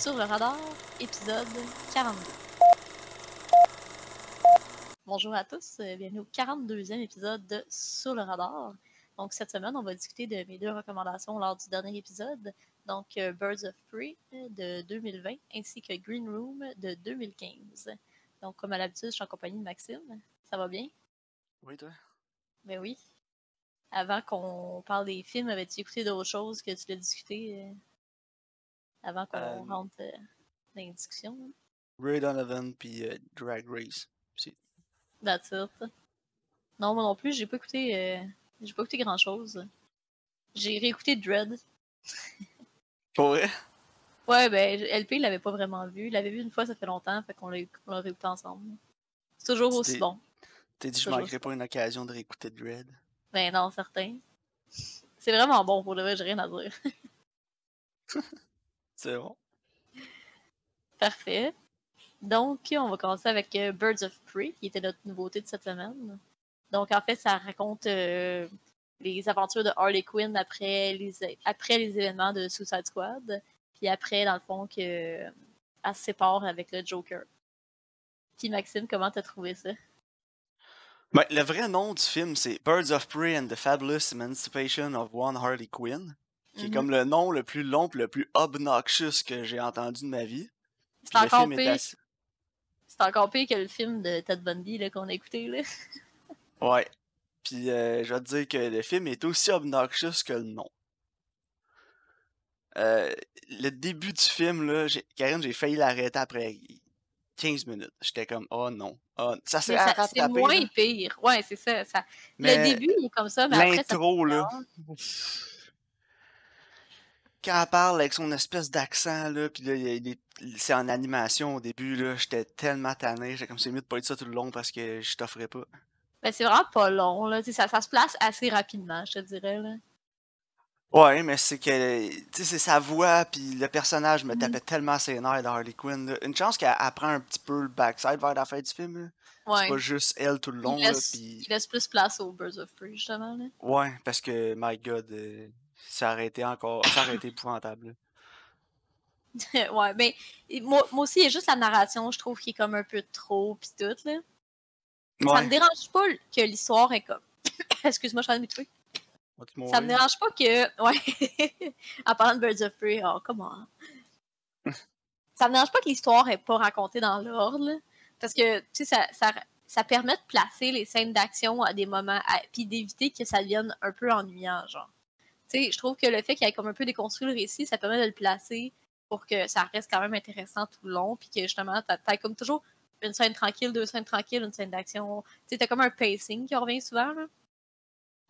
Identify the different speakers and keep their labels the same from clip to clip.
Speaker 1: Sur le radar, épisode 42. Bonjour à tous, euh, bienvenue au 42e épisode de Sur le radar. Donc cette semaine, on va discuter de mes deux recommandations lors du dernier épisode. Donc euh, Birds of Prey euh, de 2020 ainsi que Green Room de 2015. Donc comme à l'habitude, je suis en compagnie de Maxime. Ça va bien?
Speaker 2: Oui, toi?
Speaker 1: Ben oui. Avant qu'on parle des films, avais-tu écouté d'autres choses que tu l'as discuté avant qu'on
Speaker 2: Euh,
Speaker 1: rentre euh, dans les discussions? hein?
Speaker 2: Ray Donovan puis euh, Drag Race.
Speaker 1: That's it. Non, moi non plus, j'ai pas écouté euh, j'ai pas écouté grand chose. J'ai réécouté Dread.
Speaker 2: Pour vrai?
Speaker 1: Ouais, ben LP il l'avait pas vraiment vu. Il l'avait vu une fois, ça fait longtemps, fait qu'on l'a réécouté ensemble. C'est toujours aussi bon.
Speaker 2: T'as dit je
Speaker 1: Toujours
Speaker 2: manquerai pas une occasion de réécouter Dread.
Speaker 1: Ben non, certain. C'est vraiment bon pour le vrai, j'ai rien à dire.
Speaker 2: C'est bon.
Speaker 1: Parfait. Donc, on va commencer avec euh, Birds of Prey, qui était notre nouveauté de cette semaine. Donc, en fait, ça raconte euh, les aventures de Harley Quinn après les, après les événements de Suicide Squad. Puis après, dans le fond, que euh, se sépare avec le Joker. Puis Maxime, comment t'as trouvé ça?
Speaker 2: Ben, le vrai nom du film, c'est Birds of Prey and the Fabulous Emancipation of One Harley Quinn. Qui est
Speaker 1: Mhm.
Speaker 2: comme le nom le plus long et le plus obnoxious que j'ai entendu de ma vie.
Speaker 1: C'est encore pire.
Speaker 2: assez-
Speaker 1: C'est encore pire que le film de Ted Bundy qu'on a écouté. Là.
Speaker 2: Ouais. Puis euh, je vais te dire que le film est aussi obnoxious que le nom. Euh, le début du film, là, Karine, j'ai failli l'arrêter après 15 minutes. J'étais comme, oh non. Oh, ça
Speaker 1: c'est moins
Speaker 2: là.
Speaker 1: pire. Ouais, c'est ça, ça.
Speaker 2: Mais
Speaker 1: Le début, il est comme ça, mais ça
Speaker 2: L'intro, là. Quand elle parle avec son espèce d'accent, là, pis là, c'est en animation au début, là, j'étais tellement tanné. J'étais comme, c'est mieux de pas être ça tout le long parce que je t'offrais pas.
Speaker 1: Ben, c'est vraiment pas long, là. Ça, ça se place assez rapidement, je te dirais, là.
Speaker 2: Ouais, mais c'est que, tu c'est sa voix, puis le personnage me
Speaker 1: Mhm.
Speaker 2: tapait tellement ses nerfs dans Harley Quinn. là. Une chance qu'elle apprend un petit peu le backside vers la fin du film. là. C'est
Speaker 1: Ouais.
Speaker 2: pas juste elle tout le long,
Speaker 1: il,
Speaker 2: là,
Speaker 1: laisse,
Speaker 2: puis...
Speaker 1: il laisse plus place aux Birds of Prey, justement, là.
Speaker 2: Ouais, parce que, my god, euh, ça aurait été encore... Ça aurait été épouvantable.
Speaker 1: ouais, ben, et moi, moi aussi, il y a juste la narration, je trouve, qui est comme un peu trop, pis tout, là. Ça me dérange pas que l'histoire est comme... Excuse-moi, je suis en train de Ça me dérange pas que... Ouais. en parlant de Birds of Prey, oh, comment? ça me dérange pas que l'histoire est pas racontée dans l'ordre, là. Parce que, tu sais, ça, ça, ça permet de placer les scènes d'action à des moments, à- puis d'éviter que ça devienne un peu ennuyant, genre. Je trouve que le fait qu'il ait comme un peu déconstruit le récit, ça permet de le placer pour que ça reste quand même intéressant tout le long, puis que justement, t'as comme toujours une scène tranquille, deux scènes tranquilles, une scène d'action. Tu t'as comme un pacing qui revient souvent, là.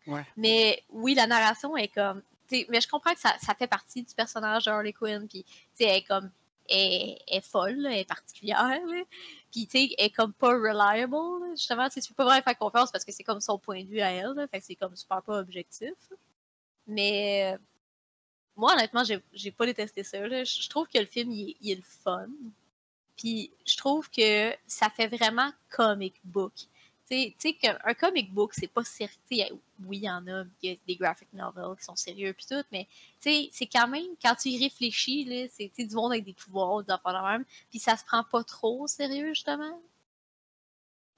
Speaker 2: Ouais.
Speaker 1: Mais oui, la narration est comme. mais je comprends que ça, ça fait partie du personnage de Harley Quinn. Puis, elle est comme. Elle, elle est folle, là, elle est particulière. Puis, tu sais, elle est comme pas reliable. là. Justement, tu peux pas vraiment faire confiance parce que c'est comme son point de vue à elle. là. Fait que c'est comme super pas objectif. Mais. euh, Moi, honnêtement, j'ai pas détesté ça. là. Je trouve que le film, il est, il est le fun. Puis, je trouve que ça fait vraiment comic book. Tu sais- un comic book, c'est pas sérieux. Oui, il y en a, il y a des graphic novels qui sont sérieux puis tout, mais tu sais, c'est quand même, quand tu y réfléchis, c'est du monde avec des pouvoirs, des affaires de même, puis ça se prend pas trop au sérieux, justement.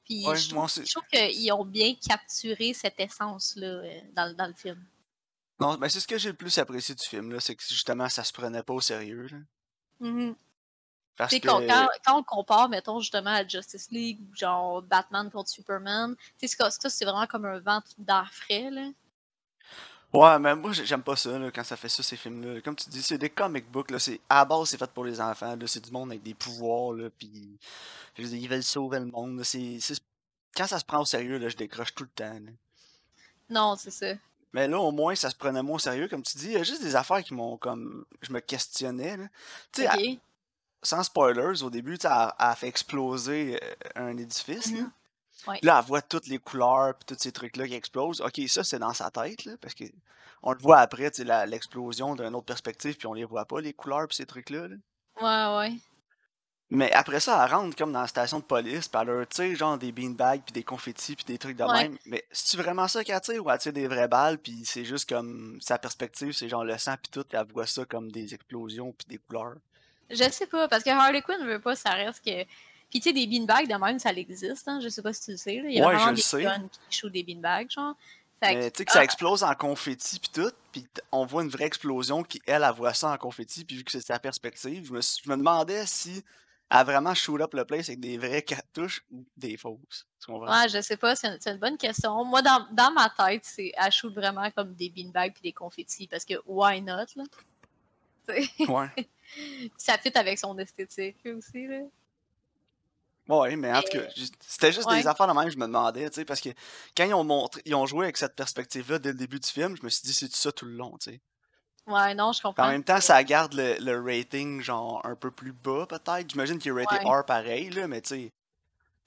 Speaker 1: Puis
Speaker 2: Ouais,
Speaker 1: je trouve,
Speaker 2: aussi.
Speaker 1: je trouve qu'ils ont bien capturé cette essence-là euh, dans, dans le film.
Speaker 2: Non, ben c'est ce que j'ai le plus apprécié du film, là, c'est que justement, ça se prenait pas au sérieux, là.
Speaker 1: Mhm.
Speaker 2: Parce que...
Speaker 1: quand, quand, on compare, mettons, justement, à Justice League ou genre Batman contre Superman, tu sais, ça, ça, c'est vraiment comme un vent d'air frais, là.
Speaker 2: Ouais, mais moi, j'ai- j'aime pas ça, là, quand ça fait ça, ces films-là. Comme tu dis, c'est des comic books, là, c'est... À la base, c'est fait pour les enfants, là, c'est du monde avec des pouvoirs, là, pis... je veux dire, ils veulent sauver le monde, là, c'est... c'est- Quand ça se prend au sérieux, là, je décroche tout le temps, là.
Speaker 1: Non, c'est ça.
Speaker 2: Mais là, au moins, ça se prenait moins au sérieux, comme tu dis, il y a juste des affaires qui m'ont, comme... Je me questionnais, là. Tu sais, sans spoilers, au début, tu elle, elle a fait exploser euh, un édifice, là.
Speaker 1: Mhm. Ouais.
Speaker 2: Là, elle voit toutes les couleurs puis tous ces trucs-là qui explosent. Ok, ça, c'est dans sa tête, là, parce que on le voit après, l'explosion d'une autre perspective, puis on les voit pas, les couleurs puis ces trucs-là. là.
Speaker 1: Ouais, ouais.
Speaker 2: Mais après ça, elle rentre comme dans la station de police, puis elle leur tire genre des beanbags, puis des confettis, puis des trucs de
Speaker 1: Ouais.
Speaker 2: même. Mais c'est-tu vraiment ça qu'elle tire, ou elle tire des vraies balles, puis c'est juste comme sa perspective, c'est genre le sang, puis tout, puis elle voit ça comme des explosions, puis des couleurs?
Speaker 1: Je sais pas, parce que Harley Quinn veut pas, ça reste que. Puis tu sais, des beanbags de même, ça existe, hein. Je sais pas si tu le sais. Là. Il y a
Speaker 2: Ouais,
Speaker 1: vraiment
Speaker 2: je
Speaker 1: des
Speaker 2: sais.
Speaker 1: guns qui shootent des beanbags, genre. Fait
Speaker 2: Mais tu sais que ça
Speaker 1: ah,
Speaker 2: explose en confetti puis tout, puis on voit une vraie explosion qui, elle, elle voit ça en confetti, puis vu que c'est sa perspective, je me, je me demandais si a vraiment shoot up le place avec des vraies cartouches ou des fausses. Tu comprends?
Speaker 1: Ouais, je sais pas, c'est une, bonne question. Moi, dans, dans ma tête, c'est elle shoot vraiment comme des beanbags puis des confettis, parce que why not, là?
Speaker 2: Ouais.
Speaker 1: ça fit avec son esthétique aussi, là.
Speaker 2: Ouais, mais en tout cas, c'était juste
Speaker 1: ouais.
Speaker 2: des affaires de même, je me demandais, tu sais, parce que quand ils ont montré, ils ont joué avec cette perspective-là dès le début du film, je me suis dit, c'est ça tout le long, tu sais?
Speaker 1: Ouais, non, je comprends.
Speaker 2: En même temps, ça garde le, le rating, genre, un peu plus bas, peut-être. J'imagine qu'il est
Speaker 1: Ouais.
Speaker 2: R pareil, là, mais tu sais.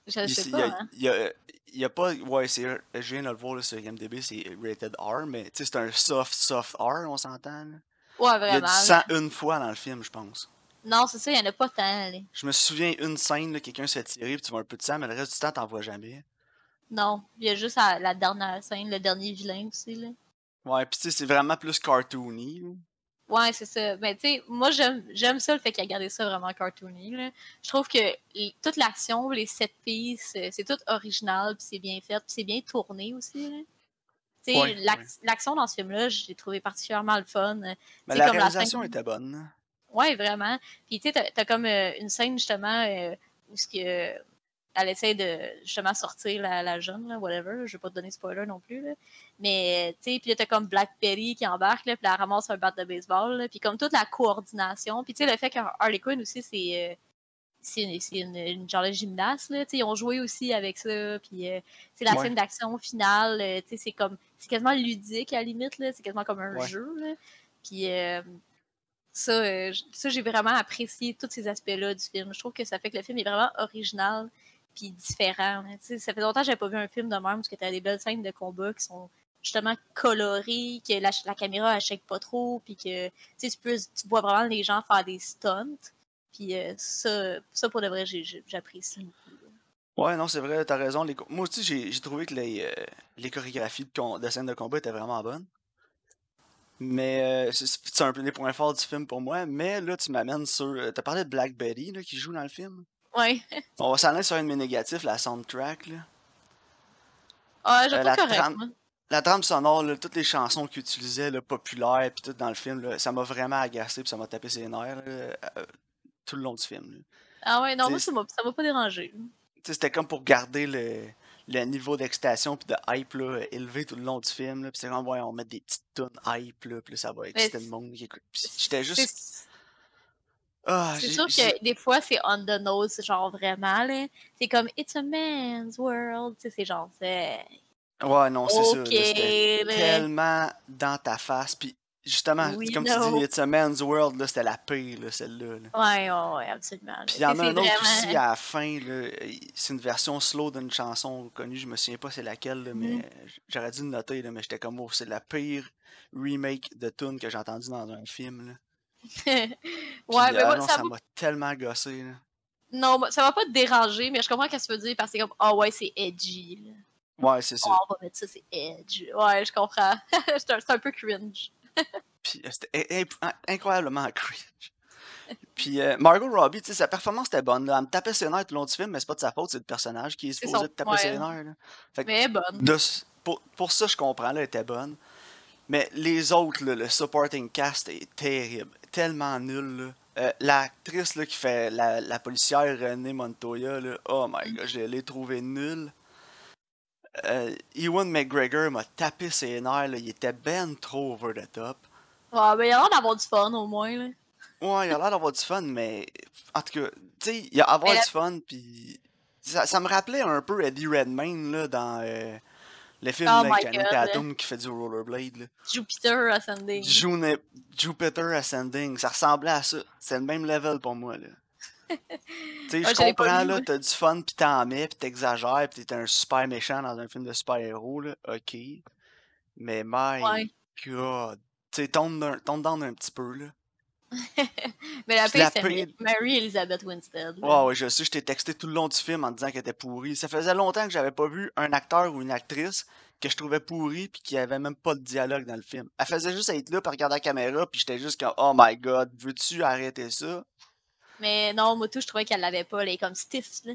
Speaker 1: Je
Speaker 2: Il
Speaker 1: sais
Speaker 2: il
Speaker 1: pas,
Speaker 2: y a,
Speaker 1: hein.
Speaker 2: il y a- il y a pas. Ouais, c'est. Je viens de le voir là, sur IMDb, c'est rated R, mais tu sais, c'est un soft, soft R, on s'entend. là.
Speaker 1: Ouais,
Speaker 2: Il y a
Speaker 1: vraiment.
Speaker 2: du sang une fois dans le film, je pense.
Speaker 1: Non, c'est ça, il y en a pas tant.
Speaker 2: Je me souviens une scène, là, quelqu'un se fait tirer, puis tu vois un peu de sang, mais le reste du temps, t'en vois jamais.
Speaker 1: Non, il y a juste la, la dernière scène, le dernier vilain aussi, là.
Speaker 2: Ouais, puis tu sais, c'est vraiment plus cartoony. là.
Speaker 1: Ouais, c'est ça. Mais tu sais, moi, j'aime j'aime ça, le fait qu'il a gardé ça vraiment cartoony. Là. Je trouve que toute l'action, les set pieces, euh, c'est tout original, puis c'est bien fait, puis c'est bien tourné aussi. là. Tu sais,
Speaker 2: Ouais,
Speaker 1: l'ac-
Speaker 2: ouais.
Speaker 1: l'action dans ce film-là, j'ai trouvé particulièrement le fun. euh,
Speaker 2: Mais la
Speaker 1: comme la
Speaker 2: réalisation
Speaker 1: scène-
Speaker 2: était bonne. là.
Speaker 1: Ouais, vraiment. Puis tu sais, t'as, comme euh, une scène justement euh, où ce que, elle essaie de justement sortir la, la jeune, là, whatever. Je vais pas te donner spoiler non plus. Là. Mais tu sais, puis là, t'as comme Black Betty qui embarque, là, puis elle ramasse un bat de baseball. là, Puis comme toute la coordination. Puis tu sais, le fait que Harley Quinn aussi, c'est. euh, c'est une, c'est une, une genre de gymnaste, là, tu sais, ils ont joué aussi avec ça, puis euh, c'est la
Speaker 2: Ouais.
Speaker 1: scène d'action finale, euh, c'est comme, c'est quasiment ludique à la limite, c'est quasiment comme un
Speaker 2: Ouais.
Speaker 1: jeu, là. puis euh, ça, ça j'ai vraiment apprécié tous ces aspects-là du film. Je trouve que ça fait que le film est vraiment original puis différent. sais, Ça fait longtemps que j'avais pas vu un film de même parce que tu as des belles scènes de combat qui sont justement colorées, que la, caméra elle pas trop, puis que tu vois vraiment les gens faire des stunts. Puis euh, ça, ça, pour de vrai, j'apprécie.
Speaker 2: Ouais, non, c'est vrai, t'as raison. Moi aussi, j'ai trouvé que les, euh, chorégraphies de, scènes de combat étaient vraiment bonnes. Mais euh, c'est un peu les points forts du film pour moi. Mais là, tu m'amènes sur. euh, T'as parlé de Black Betty qui joue dans le film?
Speaker 1: Ouais.
Speaker 2: On va s'en aller sur un de mes négatifs, la soundtrack. Là.
Speaker 1: Ah, j'ai
Speaker 2: Euh,
Speaker 1: pas
Speaker 2: la
Speaker 1: correct,
Speaker 2: trame-
Speaker 1: moi.
Speaker 2: La trame sonore, là, toutes les chansons qu'ils utilisaient, là, populaires, puis tout dans le film, là, ça m'a vraiment agacé, puis ça m'a tapé ses nerfs euh, tout le long du film.
Speaker 1: Ah ouais, non,
Speaker 2: T'sais,
Speaker 1: moi, ça m'a pas dérangé.
Speaker 2: C'était comme pour garder le, le niveau d'excitation puis de hype là, élevé tout le long du film. Puis c'est comme, ouais, on met des petites tunes hype, là, puis ça va exciter le monde j'étais juste.
Speaker 1: C'est-
Speaker 2: Ah,
Speaker 1: C'est sûr que des fois, c'est on the nose, genre vraiment, là. C'est comme It's a man's world. Tu sais, c'est genre, c'est.
Speaker 2: Ouais, non, c'est C'était
Speaker 1: là.
Speaker 2: tellement dans ta face. Puis justement, comme tu dis, It's a Man's World, là, c'était la pire, là, celle-là. là.
Speaker 1: Ouais, ouais, ouais, absolument.
Speaker 2: Puis il y en a un autre
Speaker 1: vraiment-
Speaker 2: aussi à la fin, c'est une version slow d'une chanson connue, je me souviens pas c'est laquelle, là, mais
Speaker 1: Mhm.
Speaker 2: j- j'aurais dû le noter, là, mais j'étais comme, oh, c'est la pire remake de tune que j'ai entendu dans un film. Là.
Speaker 1: ouais,
Speaker 2: Puis,
Speaker 1: mais
Speaker 2: euh,
Speaker 1: moi,
Speaker 2: non,
Speaker 1: ça
Speaker 2: m'a tellement gossé. Là.
Speaker 1: Non, ça va pas te déranger, mais je comprends ce que tu veux dire parce que c'est comme, ah ouais, c'est edgy. Là.
Speaker 2: Ouais, c'est ça.
Speaker 1: Oh, on va mettre ça, c'est edgy. Ouais, je comprends. c'est un, c'est un peu cringe.
Speaker 2: Puis euh, c'était in- in- incroyablement cringe. Puis euh, Margot Robbie, tu sais, sa performance était bonne. Là. Elle me tapait ses nerfs tout le long du film, mais c'est pas de sa faute, c'est le personnage qui est supposé
Speaker 1: son-
Speaker 2: te taper
Speaker 1: ouais.
Speaker 2: ses nerfs. Là. Fait que
Speaker 1: Mais elle est bonne.
Speaker 2: de pour, pour ça, je comprends, là, elle était bonne. Mais les autres, là, le supporting cast est terrible. Tellement nul, là. Euh, L'actrice là, qui fait la, la policière Renée Montoya, là, oh my god, je l'ai trouvé nulle. Euh, Ewan McGregor m'a tapé ses nerfs, là, il était ben trop over the top.
Speaker 1: Ouais, mais il a l'air d'avoir du fun au moins. Là.
Speaker 2: Ouais, il a l'air d'avoir du fun, mais en tout cas, tu sais, il y a avoir
Speaker 1: Mais la-
Speaker 2: du fun, puis ça, ça me rappelait un peu Eddie Redmayne là, dans euh, le film
Speaker 1: Oh
Speaker 2: avec
Speaker 1: God,
Speaker 2: Tatum qui fait du rollerblade. Là.
Speaker 1: Jupiter Ascending.
Speaker 2: June- Jupiter Ascending, ça ressemblait à ça. C'est le même level pour moi. là. Tu sais, je comprends, là, t'as du fun, pis t'en mets, pis t'exagères, pis t'es un super méchant dans un film de super-héros, là, ok. Mais my
Speaker 1: Ouais.
Speaker 2: god. Tu sais, tombe tombe down un petit peu, là.
Speaker 1: Mais la pire, c'est
Speaker 2: pire-
Speaker 1: Mary Elizabeth Winstead.
Speaker 2: Ouais, ouais, je sais, je t'ai texté tout le long du film en disant qu'elle était pourrie. Ça faisait longtemps que j'avais pas vu un acteur ou une actrice que je trouvais pourri puis qui avait même pas de dialogue dans le film. Elle faisait juste être là, puis regarder la caméra, puis j'étais juste comme, oh my god, veux-tu arrêter ça?
Speaker 1: Mais non, moi tout, je trouvais qu'elle l'avait pas, elle est comme stiff, là.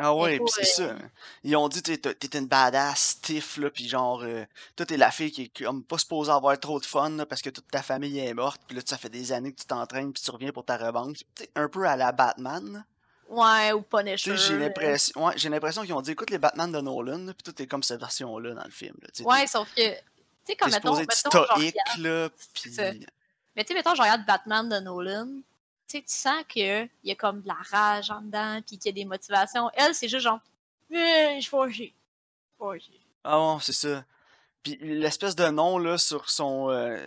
Speaker 2: Ah ouais, pis c'est
Speaker 1: euh,
Speaker 2: ça. Ils ont dit t'es t'es une badass stiff là, pis genre euh, toi t'es la fille qui est comme pas supposée avoir trop de fun là, parce que toute ta famille est morte, pis là ça fait des années que tu t'entraînes pis tu reviens pour ta revanche. Tu sais, un peu à la Batman.
Speaker 1: Ouais, ou Punisher.
Speaker 2: j'ai
Speaker 1: là.
Speaker 2: l'impression ouais, j'ai l'impression qu'ils ont dit écoute les Batman de Nolan, pis tout est comme cette version là dans le film. Là.
Speaker 1: Ouais,
Speaker 2: t'es-
Speaker 1: sauf que, tu sais, comme
Speaker 2: T'es
Speaker 1: mettons, mettons, genre,
Speaker 2: stoïque
Speaker 1: regarde-
Speaker 2: là, pis
Speaker 1: Mais tu sais, mettons, je regarde Batman de Nolan, tu sais, tu sens qu'il y a comme de la rage en dedans, puis qu'il y a des motivations. Elle, c'est juste genre, eh, je. Fâchée.
Speaker 2: Ah ouais, c'est ça. Puis l'espèce de nom là sur son euh,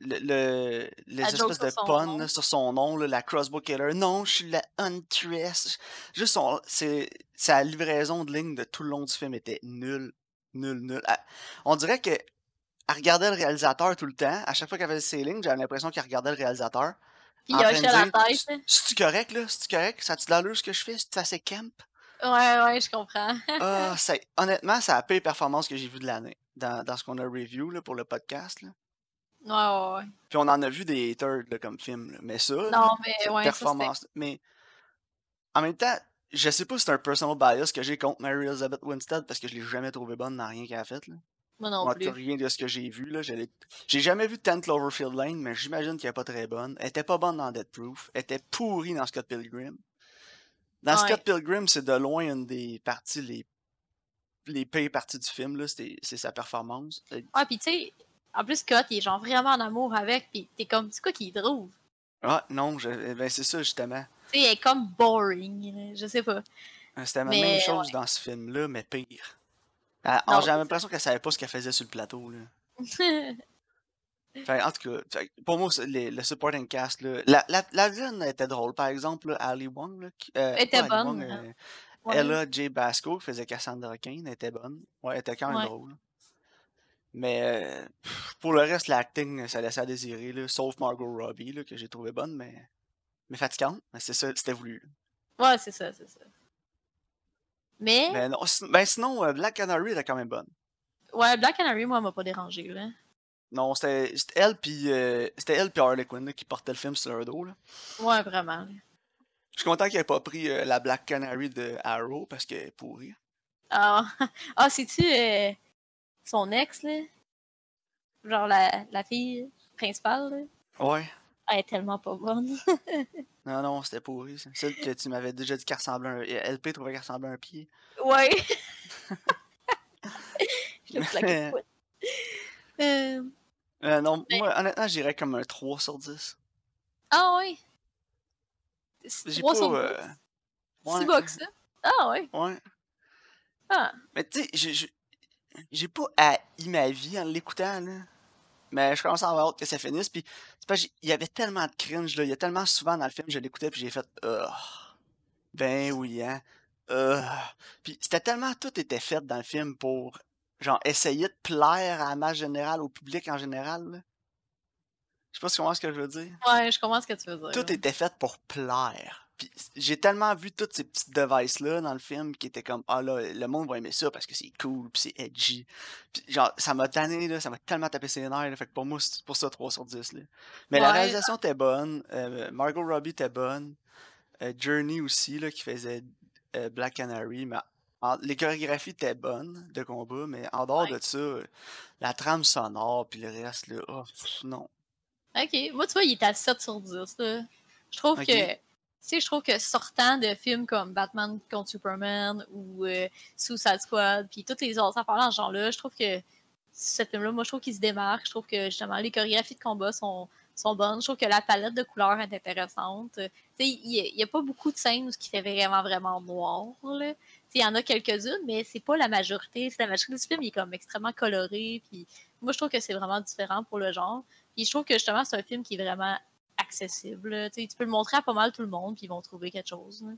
Speaker 2: le, le- les
Speaker 1: La
Speaker 2: espèces de
Speaker 1: sur son
Speaker 2: pun
Speaker 1: nom.
Speaker 2: là, sur son nom là, la crossbow killer. Non, je suis la Huntress. Juste son c'est sa livraison de ligne de tout le long du film était nulle, nulle, nulle. Elle- on dirait que elle regardait le réalisateur tout le temps. À chaque fois qu'elle faisait ses lignes, j'avais l'impression qu'elle regardait le réalisateur.
Speaker 1: Puis il hochait la tête.
Speaker 2: C'est-tu correct là? C'est-tu correct? Ça a-tu de l'allure ce que je fais? C'est assez camp?
Speaker 1: Ouais, ouais, je comprends.
Speaker 2: Ah, c'est- honnêtement, c'est la pire performance que j'ai vue de l'année dans, dans ce qu'on a review là, pour le podcast. Là.
Speaker 1: Ouais, ouais, ouais.
Speaker 2: Puis on en a vu des haters là, comme film, là. mais ça,
Speaker 1: Non, mais ça,
Speaker 2: performance. mais en même temps, je sais pas si c'est un personal bias que j'ai contre Mary Elizabeth Winstead parce que je l'ai jamais trouvé bonne dans rien qu'elle a fait. Là.
Speaker 1: Moi non
Speaker 2: Moi,
Speaker 1: plus.
Speaker 2: rien de ce que j'ai vu. là. J'ai jamais vu 10 Cloverfield Lane, mais j'imagine qu'elle est pas très bonne. Elle était pas bonne dans Dead Proof. Elle était pourrie dans Scott Pilgrim. Dans
Speaker 1: Ouais.
Speaker 2: Scott Pilgrim, c'est de loin une des parties les les pires parties du film, c'est sa performance. Euh,
Speaker 1: Ouais, pis tu sais, en plus, Scott, il est genre vraiment en amour avec, pis t'es comme, c'est quoi qu'il trouve?
Speaker 2: Ah, non, je- ben c'est ça, justement.
Speaker 1: Tu sais, elle est comme boring, je sais pas.
Speaker 2: Euh, C'était la
Speaker 1: Mais,
Speaker 2: même chose
Speaker 1: ouais.
Speaker 2: dans ce film-là, mais pire.
Speaker 1: Non,
Speaker 2: J'ai l'impression qu'elle savait pas ce qu'elle faisait sur le plateau. Là. Fait, en tout cas, fait pour moi, les- le supporting cast, là, la, la, la jeune était drôle. Par exemple, là, Ali Wong, là, qui- euh,
Speaker 1: était bonne,
Speaker 2: Wong,
Speaker 1: hein.
Speaker 2: euh,
Speaker 1: Ouais.
Speaker 2: Ella J. Basco, qui faisait Cassandra Kane, était bonne. Ouais, elle était quand même
Speaker 1: Ouais.
Speaker 2: drôle. Mais euh, pour le reste, l'acting, ça laissait à désirer, là, sauf Margot Robbie, là, que j'ai trouvé bonne, mais, mais fatigante. Mais c'est ça, c'était voulu.
Speaker 1: Ouais, c'est ça, c'est ça. Mais,
Speaker 2: Mais non, ben sinon, euh, Black Canary était quand même bonne.
Speaker 1: ouais, Black Canary, moi, elle m'a pas dérangé, là.
Speaker 2: Non, c'était elle puis euh, c'était elle puis Harley Quinn là, qui portait le film sur leur dos. Là.
Speaker 1: Ouais, vraiment.
Speaker 2: Je suis content qu'il ait pas pris euh, la Black Canary de Arrow parce qu'elle est pourrie.
Speaker 1: Ah, ah c'est-tu euh, son ex, là? Genre la, la fille principale, là?
Speaker 2: Ouais.
Speaker 1: Elle est tellement pas bonne.
Speaker 2: Non, non, c'était pourri. Celle que tu m'avais déjà dit qu'elle ressemblait à un... LP trouvait qu'elle ressemblait à un pied.
Speaker 1: ouais. Je l'ai plaqué. Euh,
Speaker 2: Euh, non,
Speaker 1: Mais-
Speaker 2: moi, honnêtement, j'irais comme un 3 sur 10.
Speaker 1: Ah. C'est
Speaker 2: J'ai
Speaker 1: 3
Speaker 2: pas...
Speaker 1: sur
Speaker 2: euh,
Speaker 1: 10.
Speaker 2: ouais,
Speaker 1: Si bas que ça. Ah ouais.
Speaker 2: ouais.
Speaker 1: Ah.
Speaker 2: Mais tu sais, j'ai pas haï ma vie en l'écoutant, là. Mais je commence à avoir hâte que ça finisse. Puis, qu'il y avait tellement de cringe, là. Il y a tellement souvent dans le film, je l'écoutais, puis j'ai fait. Ugh. Ben oui, hein. Ugh. Puis, c'était tellement tout était fait dans le film pour, genre, essayer de plaire à la masse générale, au public en général, là. Je sais pas si tu comprends ce que je veux dire.
Speaker 1: Ouais, je comprends ce que tu veux dire.
Speaker 2: Tout était fait pour plaire. J'ai tellement vu toutes ces petites devices-là dans le film qui étaient comme Ah là, le monde va aimer ça parce que c'est cool, puis c'est edgy. Genre, ça m'a tanné, là, ça m'a tellement tapé ses nerfs. là. fait que pour moi, c'est pour ça 3 sur 10. Là. Mais la réalisation était bonne. euh, Margot Robbie était bonne. euh, Journey aussi, là, qui faisait euh, Black Canary. Mais en- les chorégraphies étaient bonnes de combat, mais en dehors
Speaker 1: Ouais.
Speaker 2: de ça, la trame sonore, puis le reste, là, oh, non.
Speaker 1: Ok, moi, tu vois, il est à 7 sur 10. Là. Je trouve que. Sais, je trouve que sortant de films comme Batman contre Superman ou euh, Suicide Squad, puis toutes les autres affaires dans ce genre-là, je trouve que ce film-là, moi, je trouve qu'il se démarque. Je trouve que justement, les chorégraphies de combat sont, sont bonnes. Je trouve que la palette de couleurs est intéressante. Il n'y a, pas beaucoup de scènes où qui fait vraiment, vraiment noir. Il y en a quelques-unes, mais c'est pas la majorité. C'est la majorité du film, il est comme extrêmement coloré. Puis moi, je trouve que c'est vraiment différent pour le genre. Puis je trouve que justement, c'est un film qui est vraiment accessible. Tu peux le montrer à pas mal tout le monde, puis ils vont trouver quelque chose. là.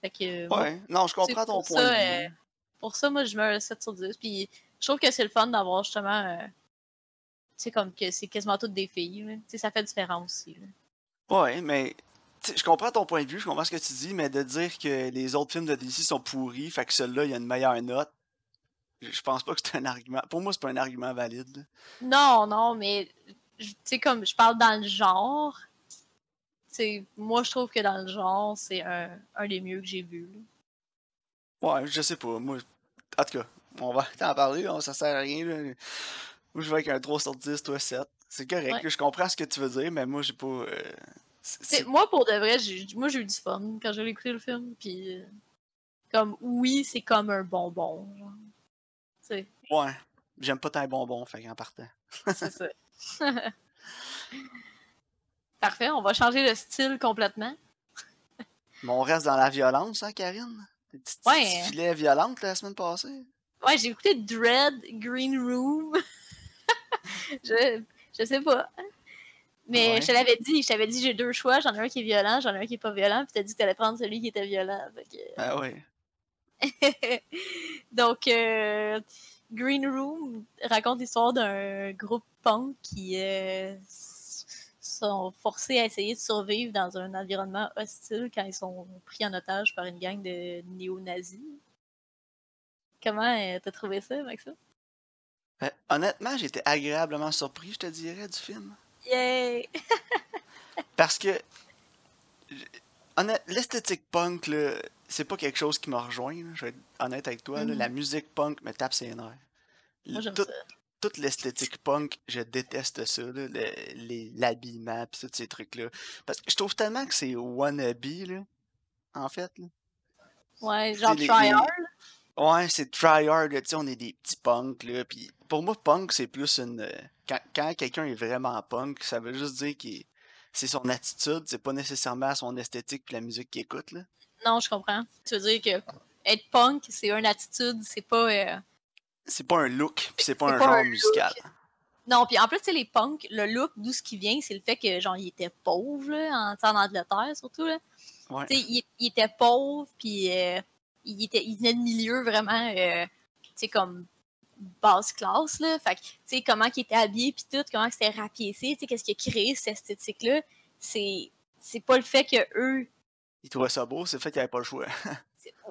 Speaker 1: Fait que, moi,
Speaker 2: Ouais, non, je comprends ton point
Speaker 1: ça,
Speaker 2: de
Speaker 1: euh,
Speaker 2: vue.
Speaker 1: pour ça, moi, je mets un 7 sur 10. Puis je trouve que c'est le fun d'avoir justement. euh, tu sais, comme que c'est quasiment toutes des filles. là. Tu sais, ça fait différent aussi. là.
Speaker 2: Ouais, mais je comprends ton point de vue, je comprends ce que tu dis, mais de dire que les autres films de DC sont pourris, fait que celui-là, il y a une meilleure note, je pense pas que c'est un argument. Pour moi, c'est pas un argument valide. là.
Speaker 1: Non, non, mais tu sais, comme je parle dans le genre, moi, je trouve que dans le genre, c'est un, un des mieux que j'ai vu.
Speaker 2: Ouais, je sais pas. Moi, en tout cas, on va t'en parler, on, ça sert à rien. Là. Moi, je vais avec un 3 sur 10, toi 7. C'est correct,
Speaker 1: Ouais.
Speaker 2: là, je comprends ce que tu veux dire, mais moi, j'ai pas. euh,
Speaker 1: Moi, pour de vrai, j'ai, moi, j'ai eu du fun quand j'ai écouté le film. Puis, euh, comme, oui, c'est comme un bonbon. Genre. T'sais,
Speaker 2: Ouais. J'aime pas tant les bonbons, fait qu'en partant.
Speaker 1: c'est ça. Parfait, on va changer le style complètement.
Speaker 2: Mais on reste dans la violence, hein, Karine? Des petits
Speaker 1: Ouais.
Speaker 2: filets violentes la semaine passée?
Speaker 1: Ouais, j'ai écouté Dread Green Room. je, je sais pas. Mais
Speaker 2: Ouais.
Speaker 1: je te l'avais dit, je t'avais dit j'ai deux choix, j'en ai un qui est violent, j'en ai un qui est pas violent, puis t'as dit que t'allais prendre celui qui était violent. que-
Speaker 2: Ah ouais.
Speaker 1: Donc, euh, Green Room raconte l'histoire d'un groupe punk qui euh, sont forcés à essayer de survivre dans un environnement hostile quand ils sont pris en otage par une gang de néo-nazis. Comment euh, t'as trouvé ça, Maxime?
Speaker 2: Euh, honnêtement, j'étais agréablement surpris, je te dirais, du film.
Speaker 1: Yay!
Speaker 2: Parce que. L'esthétique punk, c'est pas quelque chose qui m'a rejoint. là, Je vais être honnête avec toi. là.
Speaker 1: Mhm.
Speaker 2: La musique punk me tape ses nerfs.
Speaker 1: Moi, j'aime
Speaker 2: Tout-
Speaker 1: ça.
Speaker 2: Toute l'esthétique punk, je déteste ça, là, le- les- l'habillement pis tous ces trucs-là. Parce que je trouve tellement que c'est wannabe, là, en fait. Là.
Speaker 1: Ouais, genre
Speaker 2: les-
Speaker 1: tryhard.
Speaker 2: Ouais, c'est tryhard, tu sais, on est des petits punks, là, pis pour moi, punk, c'est plus une... euh, Quand, quand quelqu'un est vraiment punk, ça veut juste dire qu'il c'est son attitude, c'est pas nécessairement son esthétique pis la musique qu'il écoute, là.
Speaker 1: Non, je comprends. Tu veux dire que être punk, c'est une attitude, c'est pas. euh,
Speaker 2: C'est pas un look, pis c'est pas un
Speaker 1: pas
Speaker 2: genre
Speaker 1: un
Speaker 2: musical.
Speaker 1: Non, puis en plus, tu sais, les punks, le look, d'où ce qui vient, c'est le fait que, genre, ils étaient pauvres, là, en, en Angleterre, surtout, là.
Speaker 2: Ouais.
Speaker 1: Tu sais, ils, ils étaient pauvres, puis euh, ils, ils venaient de milieux vraiment, euh, tu sais, comme basse classe, là. Fait que, tu sais, comment ils étaient habillés, puis tout, comment c'était rapiécé, tu sais, qu'est-ce qui a créé cette esthétique-là, c'est c'est pas le fait que eux
Speaker 2: Il trouvait ça beau, c'est le fait qu'il avait pas le choix.